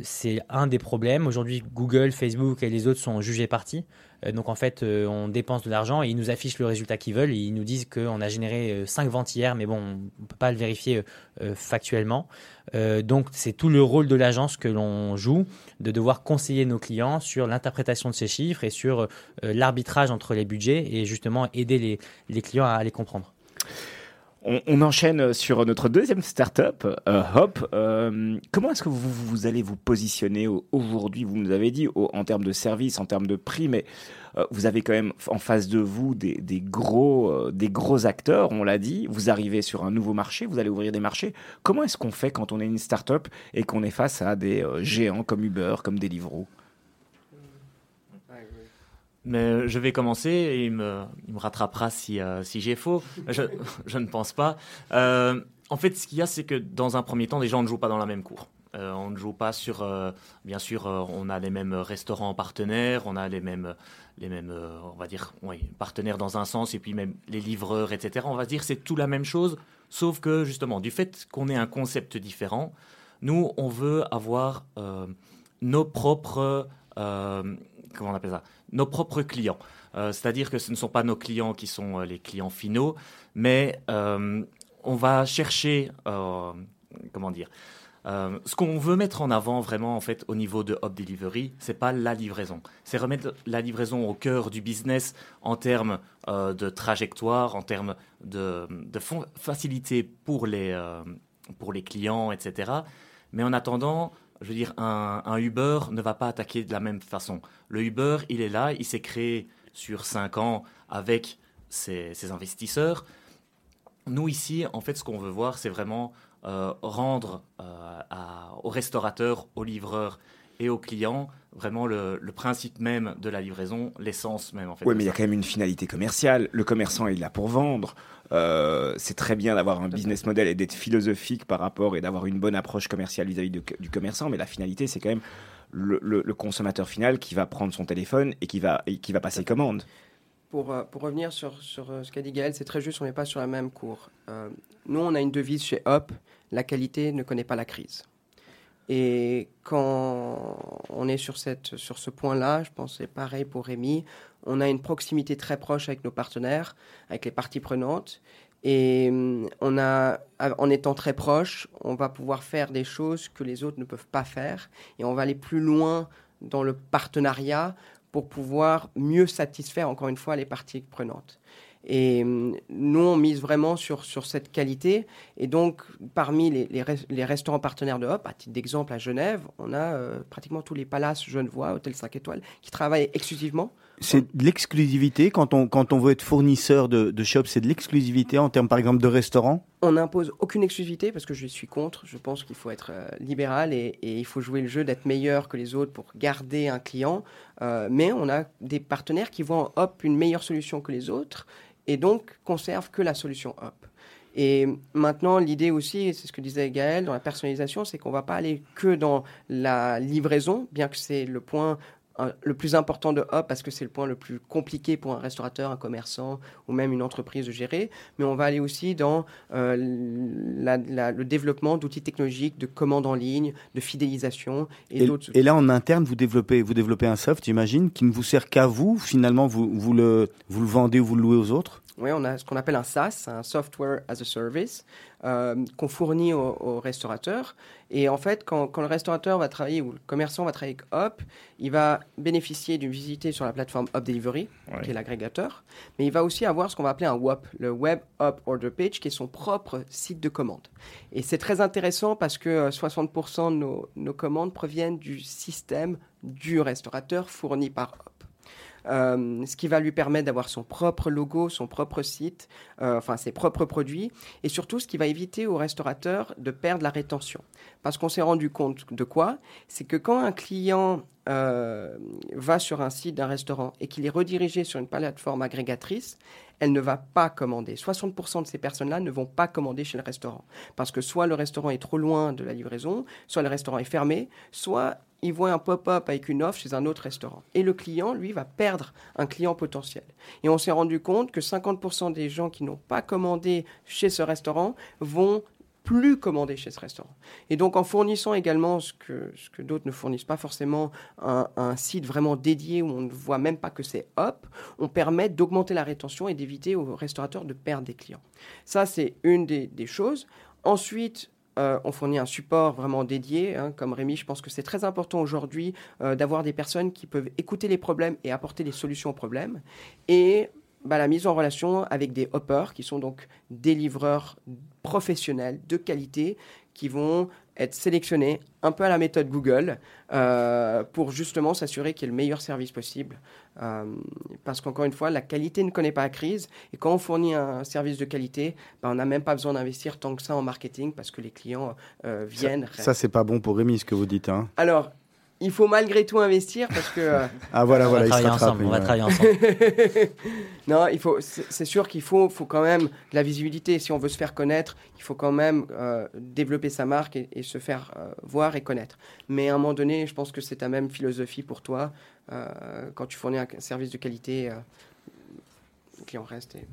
c'est un des problèmes. Aujourd'hui, Google, Facebook et les autres sont jugés partis. Euh, donc en fait, euh, on dépense de l'argent et ils nous affichent le résultat qu'ils veulent. Ils nous disent qu'on a généré 5 euh, ventes hier, mais bon, on ne peut pas le vérifier factuellement. donc c'est tout le rôle de l'agence que l'on joue, de devoir conseiller nos clients sur l'interprétation de ces chiffres et sur l'arbitrage entre les budgets et justement aider les clients à les comprendre. On, enchaîne sur notre deuxième startup, euh, Hop. Euh, comment est-ce que vous, allez vous positionner aujourd'hui? Vous nous avez dit en termes de service, en termes de prix, mais euh, vous avez quand même en face de vous des, gros, des gros acteurs, on l'a dit. Vous arrivez sur un nouveau marché, vous allez ouvrir des marchés. Comment est-ce qu'on fait quand on est une startup et qu'on est face à des géants comme Uber, comme Deliveroo? Mais je vais commencer et il me, rattrapera si, euh, si j'ai faux. Je, *laughs* je, ne pense pas. Euh, en fait, ce qu'il y a, c'est que dans un premier temps, les gens ne jouent pas dans la même cour. Euh, on ne joue pas sur. bien sûr, on a les mêmes restaurants partenaires, on a les mêmes, les mêmes on va dire, oui, partenaires dans un sens, et puis même les livreurs, etc. On va dire c'est tout la même chose, sauf que justement, du fait qu'on ait un concept différent, nous, on veut avoir nos propres. comment on appelle ça? Nos propres clients. Euh, c'est-à-dire que ce ne sont pas nos clients qui sont euh, les clients finaux, mais euh, on va chercher, comment dire, ce qu'on veut mettre en avant vraiment en fait au niveau de Hop Delivery, c'est pas la livraison, c'est remettre la livraison au cœur du business en termes de trajectoire, en termes de, facilité pour les pour les clients, etc. Mais en attendant, je veux dire, un, Uber ne va pas attaquer de la même façon. Le Uber, il est là, il s'est créé sur 5 ans avec ces investisseurs. Nous ici, en fait, ce qu'on veut voir, c'est vraiment euh, rendre euh, à, aux restaurateurs, aux livreurs et aux clients vraiment le, le principe même de la livraison, l'essence même en fait. Oui, mais il y a quand même une finalité commerciale. Le commerçant est là pour vendre. Euh, c'est très bien d'avoir un business model et d'être philosophique par rapport et d'avoir une bonne approche commerciale vis-à-vis du commerçant. Mais la finalité, c'est quand même le, le- le consommateur final qui va prendre son téléphone et qui va, et qui va passer commande. Pour, euh, pour revenir sur, sur euh, ce qu'a dit Gaël, c'est très juste, on n'est pas sur la même cour. Euh, nous, on a une devise chez Hop, la qualité ne connaît pas la crise. Et quand on est sur, cette, sur ce point-là, je pense que c'est pareil pour Rémi, on a une proximité très proche avec nos partenaires, avec les parties prenantes. Et hum, on a, en étant très proche, on va pouvoir faire des choses que les autres ne peuvent pas faire. Et on va aller plus loin dans le partenariat pour pouvoir mieux satisfaire, encore une fois, les parties prenantes. Et hum, nous, on mise vraiment sur, sur cette qualité. Et donc, parmi les, les, res- les restaurants partenaires de Hop, à titre d'exemple, à Genève, on a euh, pratiquement tous les palaces genevois, hôtels 5 étoiles, qui travaillent exclusivement. C'est de l'exclusivité quand on, quand on veut être fournisseur de, de shop, c'est de l'exclusivité en termes par exemple de restaurant On n'impose aucune exclusivité parce que je suis contre. Je pense qu'il faut être euh, libéral et, et il faut jouer le jeu d'être meilleur que les autres pour garder un client. Euh, mais on a des partenaires qui voient en Hop une meilleure solution que les autres et donc conservent que la solution Hop. Et maintenant, l'idée aussi, c'est ce que disait Gaël dans la personnalisation, c'est qu'on va pas aller que dans la livraison, bien que c'est le point le plus important de Hop parce que c'est le point le plus compliqué pour un restaurateur, un commerçant ou même une entreprise de gérer. Mais on va aller aussi dans euh, la- la- le développement d'outils technologiques, de commandes en ligne, de fidélisation et, et, d'autres. et là en interne vous développez, vous développez un soft j'imagine qui ne vous sert qu'à vous finalement vous, vous, le, vous le vendez ou vous le louez aux autres? Oui, on a ce qu'on appelle un SaaS, un Software as a Service, euh, qu'on fournit aux, restaurateurs. Et en fait, quand, quand le restaurateur va travailler ou le commerçant va travailler avec Hop, il va bénéficier d'une visite sur la plateforme Hop Delivery, Ouais. qui est l'agrégateur. Mais il va aussi avoir ce qu'on va appeler un WOP, le Web Hop Order Page, qui est son propre site de commande. Et c'est très intéressant parce que euh, 60% de nos, nos commandes proviennent du système du restaurateur fourni par. Euh, ce qui va lui permettre d'avoir son propre logo, son propre site, euh, enfin ses propres produits, et surtout ce qui va éviter aux restaurateurs de perdre la rétention. Parce qu'on s'est rendu compte de quoi? C'est que quand un client euh, va sur un site d'un restaurant et qu'il est redirigé sur une plateforme agrégatrice, elle ne va pas commander. 60% de ces personnes-là ne vont pas commander chez le restaurant. Parce que soit le restaurant est trop loin de la livraison, soit le restaurant est fermé, soit il voit un pop-up avec une offre chez un autre restaurant. Et le client, lui, va perdre un client potentiel. Et on s'est rendu compte que 50% des gens qui n'ont pas commandé chez ce restaurant vont plus commander chez ce restaurant. Et donc en fournissant également ce que, d'autres ne fournissent pas forcément, un, site vraiment dédié où on ne voit même pas que c'est Hop, on permet d'augmenter la rétention et d'éviter aux restaurateurs de perdre des clients. Ça, c'est une des choses. Ensuite, euh, on fournit un support vraiment dédié, hein, comme Rémi. Je pense que c'est très important aujourd'hui euh, d'avoir des personnes qui peuvent écouter les problèmes et apporter des solutions aux problèmes. Et bah, la mise en relation avec des hoppers, qui sont donc des livreurs professionnels de qualité, qui vont être sélectionnés un peu à la méthode Google euh, pour justement s'assurer qu'il y ait le meilleur service possible. Euh, parce qu'encore une fois, la qualité ne connaît pas la crise. Et quand on fournit un service de qualité, bah, on n'a même pas besoin d'investir tant que ça en marketing parce que les clients euh, viennent. ça c'est pas bon pour Rémi ce que vous dites hein. Alors, il faut malgré tout investir parce que euh, *laughs* ah voilà on voilà va travailler ensemble. On va travailler *laughs* ensemble. *laughs* non, il faut. C'est c'est sûr qu'il faut, faut quand même de la visibilité. Si on veut se faire connaître, il faut quand même euh, développer sa marque et, et se faire euh, voir et connaître. Mais à un moment donné, je pense que c'est ta même philosophie pour toi euh, quand tu fournis un service de qualité. Euh, le client reste. Et...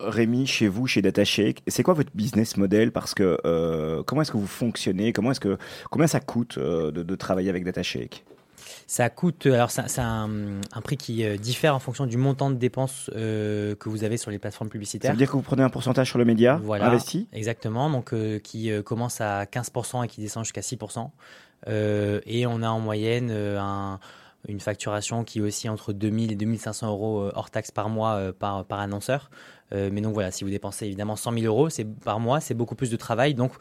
Rémi, chez vous, chez DataShake, c'est quoi votre business model? Parce que euh, comment est-ce que vous fonctionnez? Comment est-ce que combien ça coûte euh, de, de travailler avec DataShake Ça coûte, alors c'est un, un prix qui euh, diffère en fonction du montant de dépenses euh, que vous avez sur les plateformes Ça publicitaires. veut dire que vous prenez un pourcentage sur le média Voilà. investi? Exactement, donc euh, qui euh, commence à 15% et qui descend jusqu'à 6%. Euh, et on a en moyenne euh, un, une facturation qui est aussi entre 2000 et 2500 euros hors taxe par mois par, par annonceur. Mais donc voilà, si vous dépensez évidemment 100 000 euros par mois, c'est beaucoup plus de travail. Donc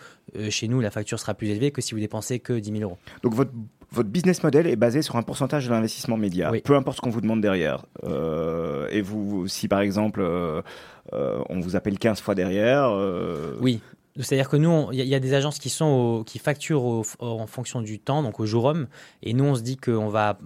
chez nous, la facture sera plus élevée que si vous dépensez que 10 000 euros. Donc votre votre business model est basé sur un pourcentage de l'investissement média, peu importe ce qu'on vous demande derrière. Euh, et vous, si par exemple, euh, euh, on vous appelle 15 fois derrière. Oui. C'est-à-dire que nous, il y, a des agences qui sont qui facturent en fonction du temps, donc au jour homme, et nous on se dit qu'on va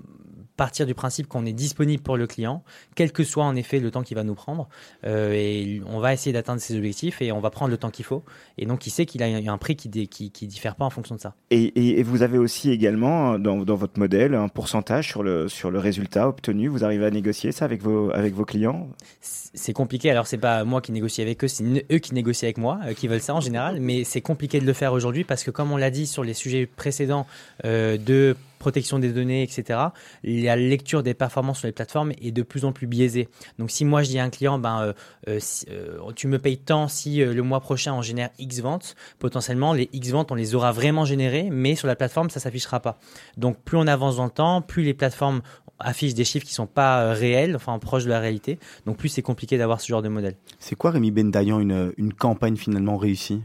partir du principe qu'on est disponible pour le client, quel que soit en effet le temps qu'il va nous prendre. Euh, et on va essayer d'atteindre ses objectifs et on va prendre le temps qu'il faut. Et donc, il sait qu'il a un prix qui, ne qui, diffère pas en fonction de ça. Et, vous avez aussi également dans, votre modèle un pourcentage sur le, sur le résultat obtenu. Vous arrivez à négocier ça avec vos, avec vos clients? C'est compliqué. Alors, c'est pas moi qui négocie avec eux, c'est eux qui négocient avec moi, euh, qui veulent ça en général. Mais c'est compliqué de le faire aujourd'hui parce que, comme on l'a dit sur les sujets précédents euh, de protection des données, etc., la lecture des performances sur les plateformes est de plus en plus biaisée. Donc si moi je dis à un client, ben, euh, euh, euh, tu me payes tant si le mois prochain on génère X ventes, potentiellement les X ventes on les aura vraiment générées, mais sur la plateforme ça s'affichera pas. Donc plus on avance dans le temps, plus les plateformes affichent des chiffres qui sont pas réels, enfin proches de la réalité. Donc plus c'est compliqué d'avoir ce genre de modèle. C'est quoi Rémi Bendayan une, une campagne finalement réussie?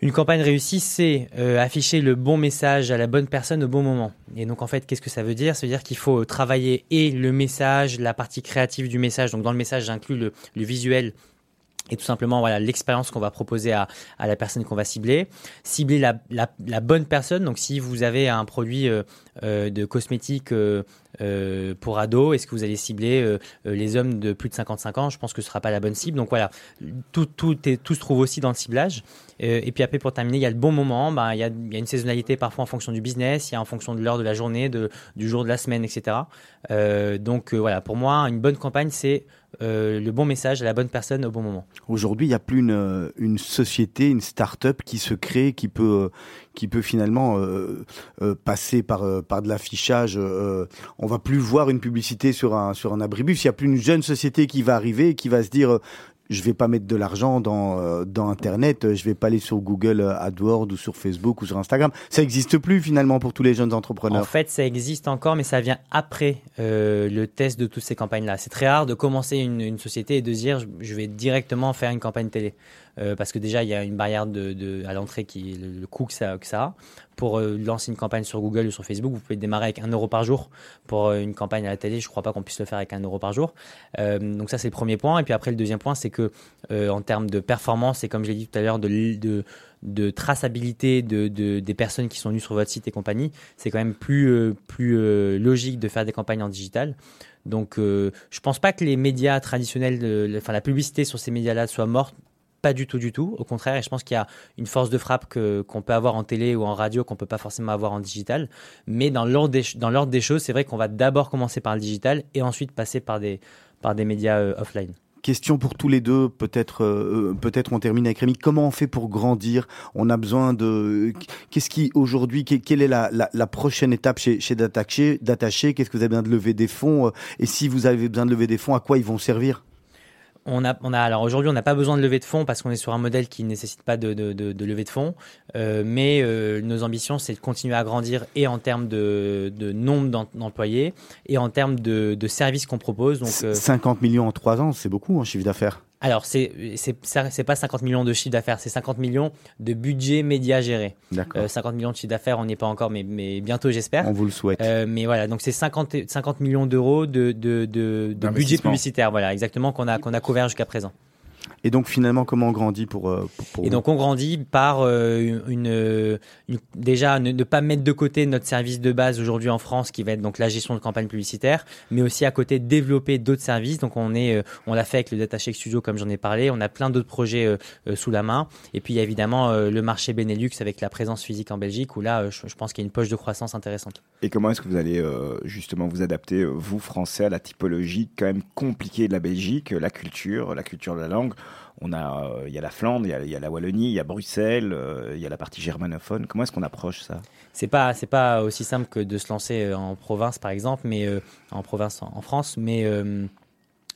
Une campagne réussie, c'est euh, afficher le bon message à la bonne personne au bon moment. Et donc en fait, qu'est-ce que ça veut dire? Ça veut dire qu'il faut travailler et le message, la partie créative du message. Donc dans le message, j'inclus le, le visuel et tout simplement voilà l'expérience qu'on va proposer à, à la personne qu'on va cibler. Cibler la, la, bonne personne. Donc si vous avez un produit euh, euh de cosmétiques euh, pour ados est-ce que vous allez cibler les hommes de plus de 55 ans? Je pense que ce sera pas la bonne cible. Donc voilà. Tout tout est, tout se trouve aussi dans le ciblage. Et puis après pour terminer il y a le bon moment. Ben, il, y a, il y a une saisonnalité parfois en fonction du business. Il y a en fonction de l'heure de la journée de, du jour de la semaine etc donc voilà. Pour moi une bonne campagne c'est euh, le bon message à la bonne personne au bon moment. Aujourd'hui, il n'y a plus une, euh, une société, une start-up qui se crée, qui peut, euh, qui peut finalement passer par, par de l'affichage. on va plus voir une publicité sur un, sur un abribus. Il n'y a plus une jeune société qui va arriver et qui va se dire je vais pas mettre de l'argent dans euh, internet, je vais pas aller sur Google euh, AdWords ou sur Facebook ou sur Instagram. Ça n'existe plus finalement pour tous les jeunes entrepreneurs. En fait, ça existe encore, mais ça vient après euh, le test de toutes ces campagnes-là. C'est très rare de commencer une, société et de dire je vais directement faire une campagne télé. Parce que déjà il y a une barrière à l'entrée qui est le, coût que ça, a. Pour lancer une campagne sur Google ou sur Facebook, vous pouvez démarrer avec 1 euro par jour. Pour une campagne à la télé, je ne crois pas qu'on puisse le faire avec 1 euro par jour. donc ça c'est le premier point. Et puis après le deuxième point, c'est que en termes de performance et comme je l'ai dit tout à l'heure, de, traçabilité de, de, des personnes qui sont venues sur votre site et compagnie, c'est quand même plus, plus logique de faire des campagnes en digital. Donc, je je pense pas que les médias traditionnels, enfin la publicité sur ces médias-là soit morte. Pas du tout, du tout. Au contraire, et je pense qu'il y a une force de frappe qu'on peut avoir en télé ou en radio qu'on peut pas forcément avoir en digital. Mais dans l'ordre des, choses, c'est vrai qu'on va d'abord commencer par le digital et ensuite passer par des, médias euh, offline. Question pour tous les deux, peut-être euh, peut-être on termine avec Rémi. Comment on fait pour grandir? On a besoin de qu'est-ce qui aujourd'hui quelle est la, la, prochaine étape chez chez Dataché? Qu'est-ce que vous avez besoin de lever des fonds? Et si vous avez besoin de lever des fonds, à quoi ils vont servir? On a, on a, alors aujourd'hui, on n'a pas besoin de lever de fonds parce qu'on est sur un modèle qui ne nécessite pas de, de, de, de lever de fonds. Euh, mais euh, nos ambitions, c'est de continuer à grandir et en termes de, nombre d'employés et en termes de, services qu'on propose. Donc, 50 euh, millions en trois ans, c'est beaucoup en chiffre d'affaires. Alors, c'est c'est pas 50 millions de chiffre d'affaires, c'est 50 millions de budget média géré. D'accord. 50 millions de chiffre d'affaires, on n'y est pas encore, mais, mais bientôt, j'espère. On vous le souhaite. mais voilà, donc c'est 50, 50 millions d'euros de, de, de, de budget publicitaire, voilà, exactement, qu'on a, qu'on a couvert jusqu'à présent. Et donc finalement, comment on grandit pour, euh, pour, Et donc on grandit par euh, une, déjà ne, pas mettre de côté notre service de base aujourd'hui en France, qui va être donc la gestion de campagne publicitaire, mais aussi à côté développer d'autres services. Donc on est, euh, on l'a fait avec le DataShake Studio comme j'en ai parlé. On a plein d'autres projets sous la main. Et puis il y a évidemment le marché Benelux avec la présence physique en Belgique, où là, je, je pense qu'il y a une poche de croissance intéressante. Et comment est-ce que vous allez justement vous adapter, vous Français, à la typologie quand même compliquée de la Belgique, la culture, la culture de la langue? On a, euh, il y a la Flandre, il y a, la Wallonie, il y a Bruxelles, euh, il y a la partie germanophone. Comment est-ce qu'on approche ça? C'est pas, c'est pas aussi simple que de se lancer euh, en province, par exemple, mais en province en, France, mais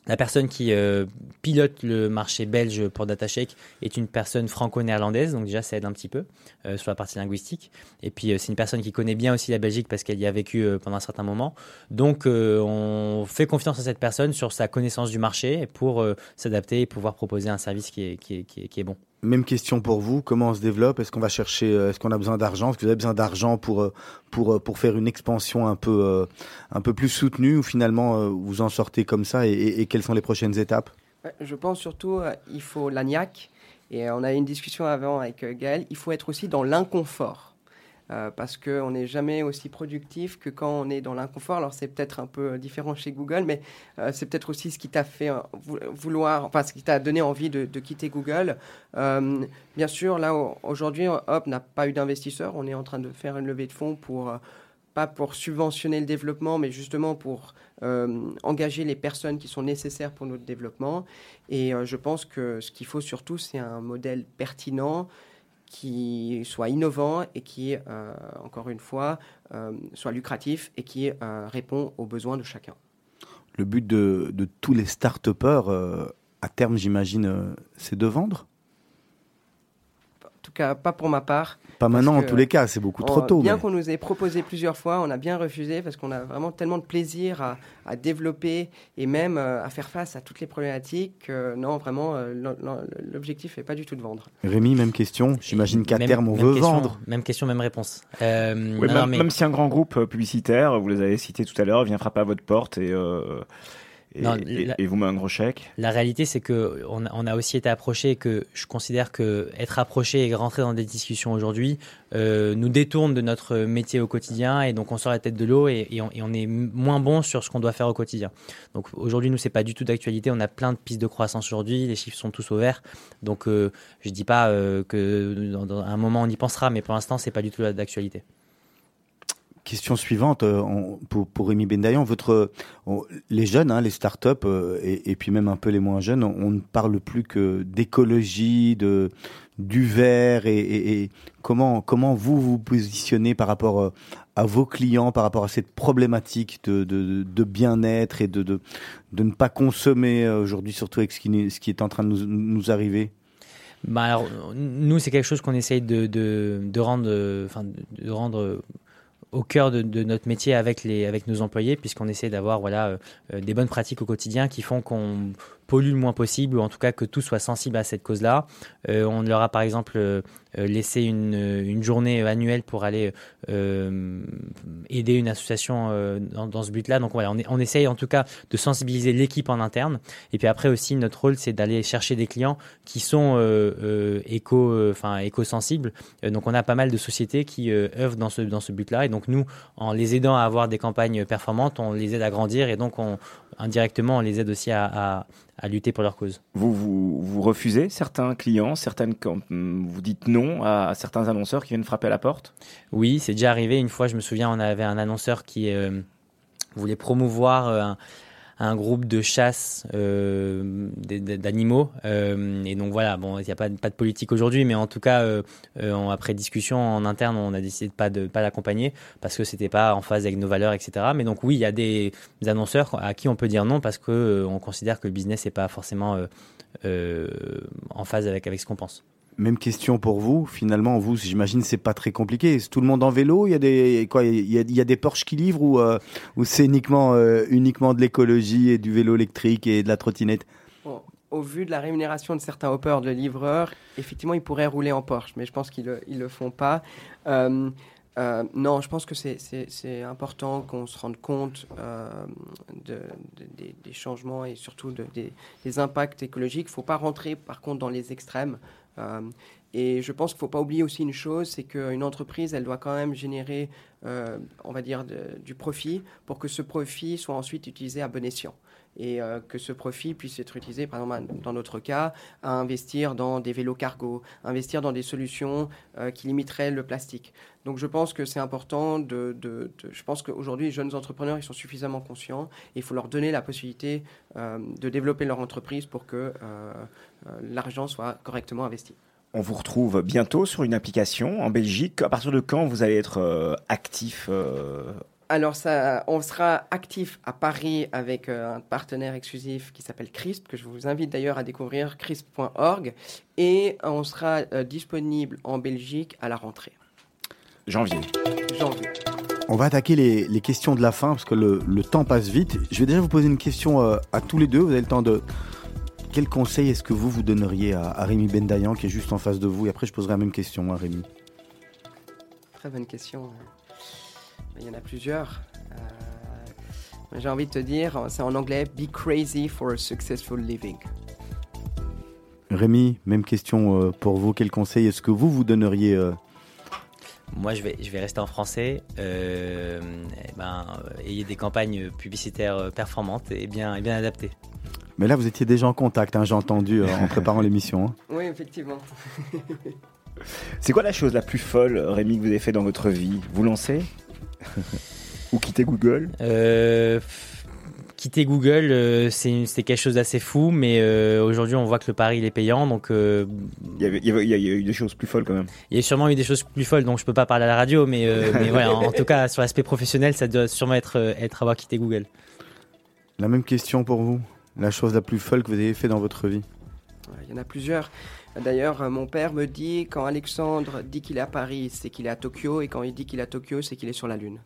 La personne qui euh, pilote le marché belge pour DataShake est une personne franco-néerlandaise, donc déjà ça aide un petit peu euh, sur la partie linguistique. Et puis euh, c'est une personne qui connaît bien aussi la Belgique parce qu'elle y a vécu pendant un certain moment. Donc on fait confiance à cette personne sur sa connaissance du marché pour s'adapter et pouvoir proposer un service qui est, qui est, qui est bon. Même question pour vous, comment on se développe? Est-ce qu'on va chercher, euh, est-ce qu'on a besoin d'argent? Est-ce que vous avez besoin d'argent pour, euh, pour, euh, pour faire une expansion un peu, un peu plus soutenue ou finalement vous en sortez comme ça et, et, quelles sont les prochaines étapes? Je pense surtout il faut l'ANIAC et on a eu une discussion avant avec Gaël, il faut être aussi dans l'inconfort. Euh, parce qu'on n'est jamais aussi productif que quand on est dans l'inconfort. Alors c'est peut-être un peu différent chez Google, mais euh, c'est peut-être aussi ce qui t'a fait euh, vouloir, enfin ce qui t'a donné envie de, quitter Google. bien sûr, là aujourd'hui, Hop n'a pas eu d'investisseurs. On est en train de faire une levée de fonds pour pas pour subventionner le développement, mais justement pour engager les personnes qui sont nécessaires pour notre développement. Et je pense que ce qu'il faut surtout, c'est un modèle pertinent qui soit innovant et qui, euh, encore une fois, euh, soit lucratif et qui euh, répond aux besoins de chacun. Le but de, tous les start-upers, à terme, j'imagine, c'est de vendre? En tout cas, pas pour ma part. Pas maintenant, en tous les cas, c'est beaucoup trop tôt. Bien qu'on nous ait proposé plusieurs fois, on a bien refusé parce qu'on a vraiment tellement de plaisir à, développer et même euh, à faire face à toutes les problématiques. non, vraiment, euh, l'objectif n'est pas du tout de vendre. Rémi, même question. J'imagine qu'à terme, on veut vendre. Même question, même réponse. Euh, même, si un grand groupe publicitaire, vous les avez cités tout à l'heure, vient frapper à votre porte et et, vous met un gros chèque La réalité, c'est que on, a aussi été approché que je considère que être approché et rentrer dans des discussions aujourd'hui euh, nous détourne de notre métier au quotidien et donc on sort la tête de l'eau et, on, est moins bon sur ce qu'on doit faire au quotidien. Donc aujourd'hui, nous, c'est pas du tout d'actualité. On a plein de pistes de croissance aujourd'hui. Les chiffres sont tous au vert. Donc euh, je dis pas euh, que dans, un moment on y pensera, mais pour l'instant, c'est pas du tout d'actualité. Question suivante euh, pour, pour Rémi Bendayan, votre les jeunes, hein, les startups euh, et, puis même un peu les moins jeunes, on, ne parle plus que d'écologie, de du vert et, comment comment vous vous positionnez par rapport euh, à vos clients, par rapport à cette problématique de, bien-être et de, de, ne pas consommer aujourd'hui, surtout avec ce qui, est en train de nous, arriver? Bah nous, c'est quelque chose qu'on essaye de, de rendre, enfin, de rendre au cœur de, notre métier avec, les, avec nos employés, puisqu'on essaie d'avoir voilà, euh, des bonnes pratiques au quotidien qui font qu'on pollue le moins possible, ou en tout cas que tout soit sensible à cette cause-là. Euh, on leur a par exemple euh, laissé une, une, journée annuelle pour aller aider une association dans, ce but-là. Donc voilà, on, essaye en tout cas de sensibiliser l'équipe en interne. Et puis après aussi, notre rôle, c'est d'aller chercher des clients qui sont éco, enfin éco-sensibles. donc on a pas mal de sociétés qui œuvrent dans ce, dans ce but-là. Et donc nous, en les aidant à avoir des campagnes performantes, on les aide à grandir et donc on, indirectement, on les aide aussi à, lutter pour leur cause. Vous, vous, vous, refusez certains clients, certaines, vous dites non à, certains annonceurs qui viennent frapper à la porte? Oui, c'est déjà arrivé. Une fois, je me souviens, on avait un annonceur qui euh, voulait promouvoir euh, un un groupe de chasse euh, d'animaux. Euh, et donc voilà, bon, il n'y a pas, de politique aujourd'hui, mais en tout cas, euh, après discussion en interne, on a décidé de pas de pas l'accompagner parce que c'était pas en phase avec nos valeurs, etc. Mais donc oui, il y a des, annonceurs à qui on peut dire non parce que on considère que le business n'est pas forcément en phase avec avec ce qu'on pense. Même question pour vous. Finalement, vous, j'imagine, c'est pas très compliqué. Tout le monde en vélo? Il y a des quoi Il y des Porsche qui livrent ou, euh, c'est uniquement euh, uniquement de l'écologie et du vélo électrique et de la trottinette? Au vu de la rémunération de certains hoppers de livreurs, effectivement, ils pourraient rouler en Porsche, mais je pense qu'ils ils le font pas. Euh, non, je pense que c'est important qu'on se rende compte de, des changements et surtout de, des, des, impacts écologiques. Il ne faut pas rentrer par contre dans les extrêmes. Euh, et je pense qu'il ne faut pas oublier aussi une chose, c'est qu'une entreprise, elle doit quand même générer, euh, on va dire, du profit pour que ce profit soit ensuite utilisé à bon escient et euh, que ce profit puisse être utilisé, par exemple, dans notre cas, à investir dans des vélos cargo, investir dans des solutions qui limiteraient le plastique. Donc je pense que c'est important de, Je pense qu'aujourd'hui, les jeunes entrepreneurs, ils sont suffisamment conscients il faut leur donner la possibilité de développer leur entreprise pour que euh, l'argent soit correctement investi. On vous retrouve bientôt sur une application en Belgique. À partir de quand vous allez être euh, actif euh, Alors, ça, on sera actif à Paris avec euh, un partenaire exclusif qui s'appelle CRISP, que je vous invite d'ailleurs à découvrir, crisp.org. Et on sera euh, disponible en Belgique à la rentrée, Janvier. janvier. On va attaquer les, les questions de la fin parce que le, le temps passe vite. Je vais déjà vous poser une question euh, à tous les deux. Vous avez le temps de. Quel conseil est-ce que vous vous donneriez à, à Rémi Bendayan qui est juste en face de vous? Et après, je poserai la même question à Rémi. Très bonne question. Il y en a plusieurs. Euh, J'ai envie de te dire, c'est en anglais, be crazy for a successful living. Rémi, même question euh, pour vous. Quel conseil est-ce que vous vous donneriez euh, Moi, je vais, je vais rester en français. Euh, eh ben, ayez des campagnes publicitaires performantes et bien, et bien adaptées. Mais là, vous étiez déjà en contact, hein, j'ai entendu en *laughs* préparant l'émission. hein. Oui, effectivement. *laughs* C'est quoi la chose la plus folle, Rémi, que vous avez fait dans votre vie? Vous lancer Ou quitter Google Euh, quitter Google, euh, c'est quelque chose d'assez fou, mais euh, aujourd'hui, on voit que le pari il est payant, donc euh, il y, avait- il y avait- il y a eu des choses plus folles quand même. il y a sûrement eu des choses plus folles, donc je peux pas parler à la radio, mais, euh, *laughs* mais voilà, en, en tout cas, sur l'aspect professionnel, ça doit sûrement être, être avoir quitté Google. La même question pour vous. La chose la plus folle que vous avez fait dans votre vie. Il y en a plusieurs. D'ailleurs, euh, mon père me dit quand Alexandre dit qu'il est à Paris, c'est qu'il est à Tokyo, et quand il dit qu'il est à Tokyo, c'est qu'il est sur la Lune.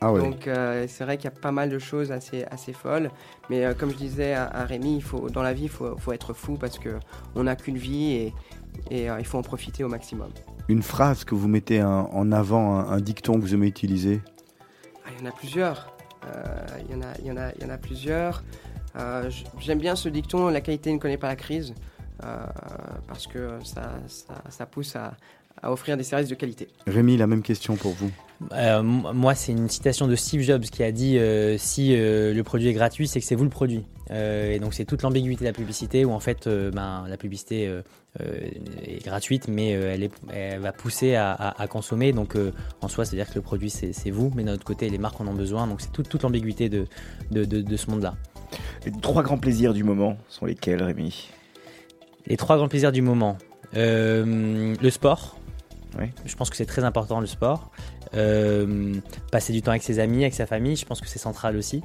Ah ouais. Donc euh, c'est vrai qu'il y a pas mal de choses assez, assez folles. Mais euh, comme je disais à, à Rémi, il faut, dans la vie, il faut, faut être fou parce que on n'a qu'une vie et, et euh, il faut en profiter au maximum. Une phrase que vous mettez un- en avant, un, un dicton que vous aimez utiliser? Ah, il y en a plusieurs. Il, y en a, il, y en a, il y en a plusieurs. J'aime bien ce dicton, la qualité ne connaît pas la crise, parce que ça, ça, ça pousse à, à offrir des services de qualité. Rémi, la même question pour vous. Euh, moi, c'est une citation de Steve Jobs qui a dit euh, si euh, le produit est gratuit, c'est que c'est vous le produit. Euh, et donc, c'est toute l'ambiguïté de la publicité où en fait, euh, ben, la publicité euh, euh, est gratuite, mais euh, elle, est, elle va pousser à, à- à consommer. Donc, euh, en soi, c'est-à-dire que le produit, c'est c'est vous, mais d'un autre côté, les marques en ont besoin. Donc, c'est toute, toute l'ambiguïté de, de, de- de ce monde-là. Les trois grands plaisirs du moment sont lesquels, Rémi? Les trois grands plaisirs du moment. Euh, le sport. Oui. Je pense que c'est très important le sport. Euh, passer du temps avec ses amis, avec sa famille, je pense que c'est central aussi.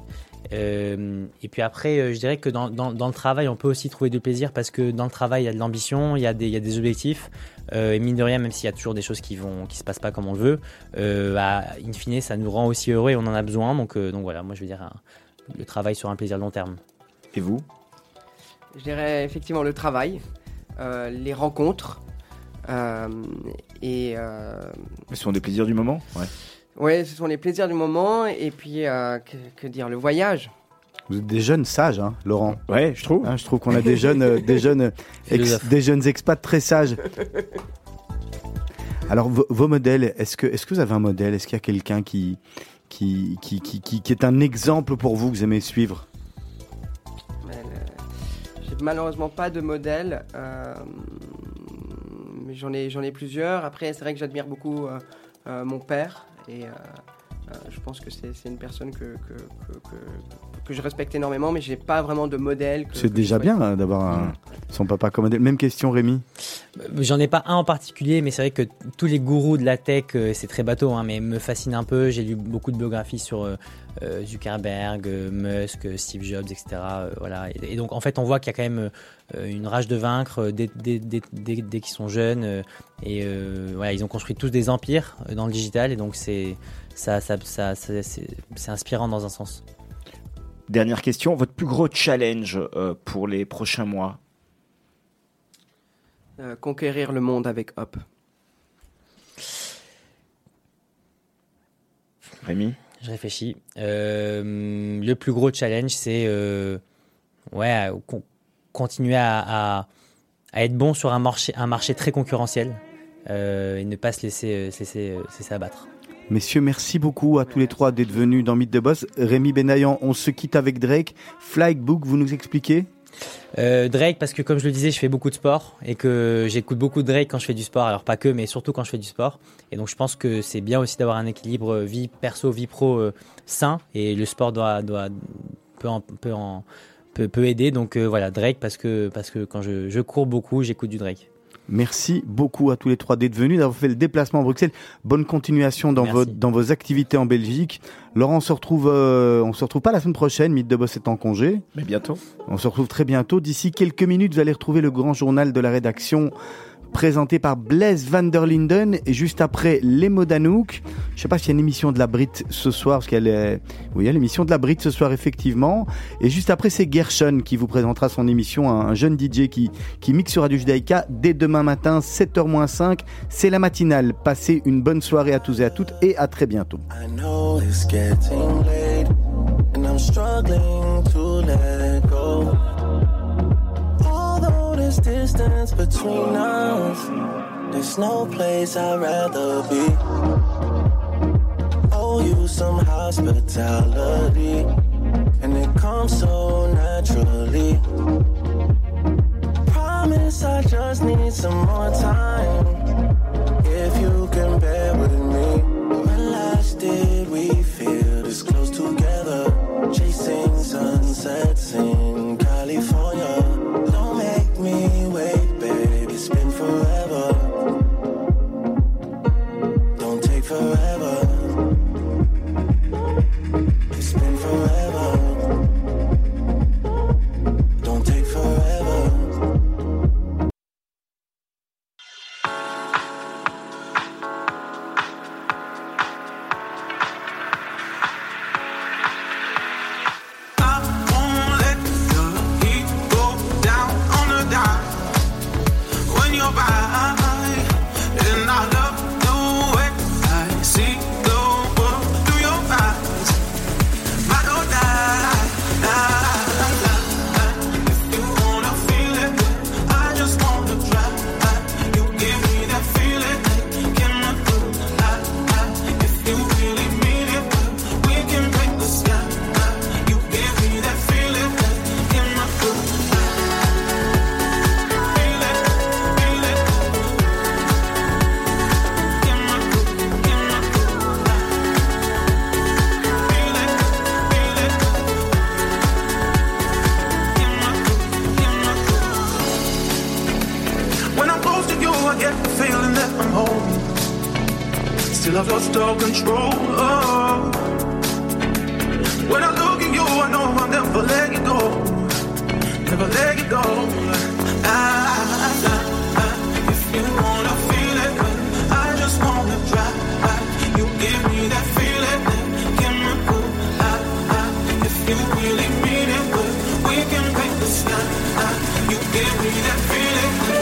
Euh, et puis après, je dirais que dans, dans- dans le travail, on peut aussi trouver du plaisir parce que dans le travail, il y a de l'ambition, il y, a des- il y a des objectifs. Euh, et mine de rien, même s'il y a toujours des choses qui vont, qui se passent pas comme on le veut, bah, in fine, ça nous rend aussi heureux et on en a besoin. Donc, donc voilà, moi je veux dire, un- le travail sur un plaisir long terme. Et vous? Je dirais effectivement le travail, euh, les rencontres euh, et euh, Ce sont des plaisirs du moment Ouais. ouais, ce sont les plaisirs du moment et puis euh, que, que dire le voyage. Vous êtes des jeunes sages, hein, Laurent. Ouais, je trouve. Hein, je trouve qu'on a des jeunes, euh, des jeunes, *laughs* ex- des jeunes expats très sages. *laughs* Alors vos, vos modèles, est-ce que, est-ce que vous avez un modèle? Est-ce qu'il y a quelqu'un qui, qui, qui, qui, qui, qui est un exemple pour vous que vous aimez suivre? Malheureusement pas de modèle, euh, mais j'en ai, j'en plusieurs. Après, c'est vrai que j'admire beaucoup euh, euh, mon père et je pense que c'est, une personne que- que je respecte énormément, mais j'ai pas vraiment de modèle. C'est déjà bien hein, d'avoir un- Mm. son papa comme modèle. Même question, Rémi. Euh, J'en ai pas un en particulier, mais c'est vrai que tous les gourous de la tech, euh, c'est très bateau, hein, mais me fascinent un peu. J'ai lu beaucoup de biographies sur euh, Zuckerberg, Musk, Steve Jobs, etc. euh, voilà. Et, et donc en fait, on voit qu'il y a quand même euh, une rage de vaincre dès, dès, dès, dès- dès qu'ils sont jeunes. euh, et euh, voilà, ils ont construit tous des empires dans le digital, et donc c'est ça, ça, ça, ça- c'est c'est inspirant dans un sens. Dernière question, votre plus gros challenge euh, pour les prochains mois? Euh, conquérir le monde avec Hop. Rémi? Je réfléchis. Euh, le plus gros challenge, c'est euh, ouais, con- continuer à, à- à être bon sur un marché, un marché très concurrentiel euh, et ne pas se laisser, euh, se laisser, euh, se laisser abattre. Messieurs, merci beaucoup à tous les trois d'être venus dans Mythe de Boss. Rémi Benayan, on se quitte avec Drake. Flybook, vous nous expliquez? Euh, Drake, parce que comme je le disais, je fais beaucoup de sport et que j'écoute beaucoup de Drake quand je fais du sport. Alors pas que, mais surtout quand je fais du sport. Et donc je pense que c'est bien aussi d'avoir un équilibre vie perso, vie pro euh, sain. Et le sport doit, doit peut, en, aider. Donc euh, voilà, Drake, parce que, parce que quand je cours beaucoup, j'écoute du Drake. Merci beaucoup à tous les trois d'être venus, d'avoir fait le déplacement à Bruxelles. Bonne continuation dans, vos, dans vos activités en Belgique. Laurent, on se retrouve, euh, on se retrouve pas la semaine prochaine. Mythe de Boss est en congé. Mais bientôt. On se retrouve très bientôt. D'ici quelques minutes, vous allez retrouver le grand journal de la rédaction présenté par Blaise van der Linden et juste après les mots d'Anouk. Je sais pas s'il y a une émission de la Brit ce soir parce qu'elle est oui, il y a l'émission de la Brit ce soir effectivement et juste après c'est Gershon qui vous présentera son émission un, jeune DJ qui qui mixe sur Radio Judaïka dès demain matin 7h-5. C'est la matinale. Passez une bonne soirée à tous et à toutes et à très bientôt. there's distance between us. There's no place I'd rather be. Owe you some hospitality, and it comes so naturally. Promise I just need some more time. If you can bear with me,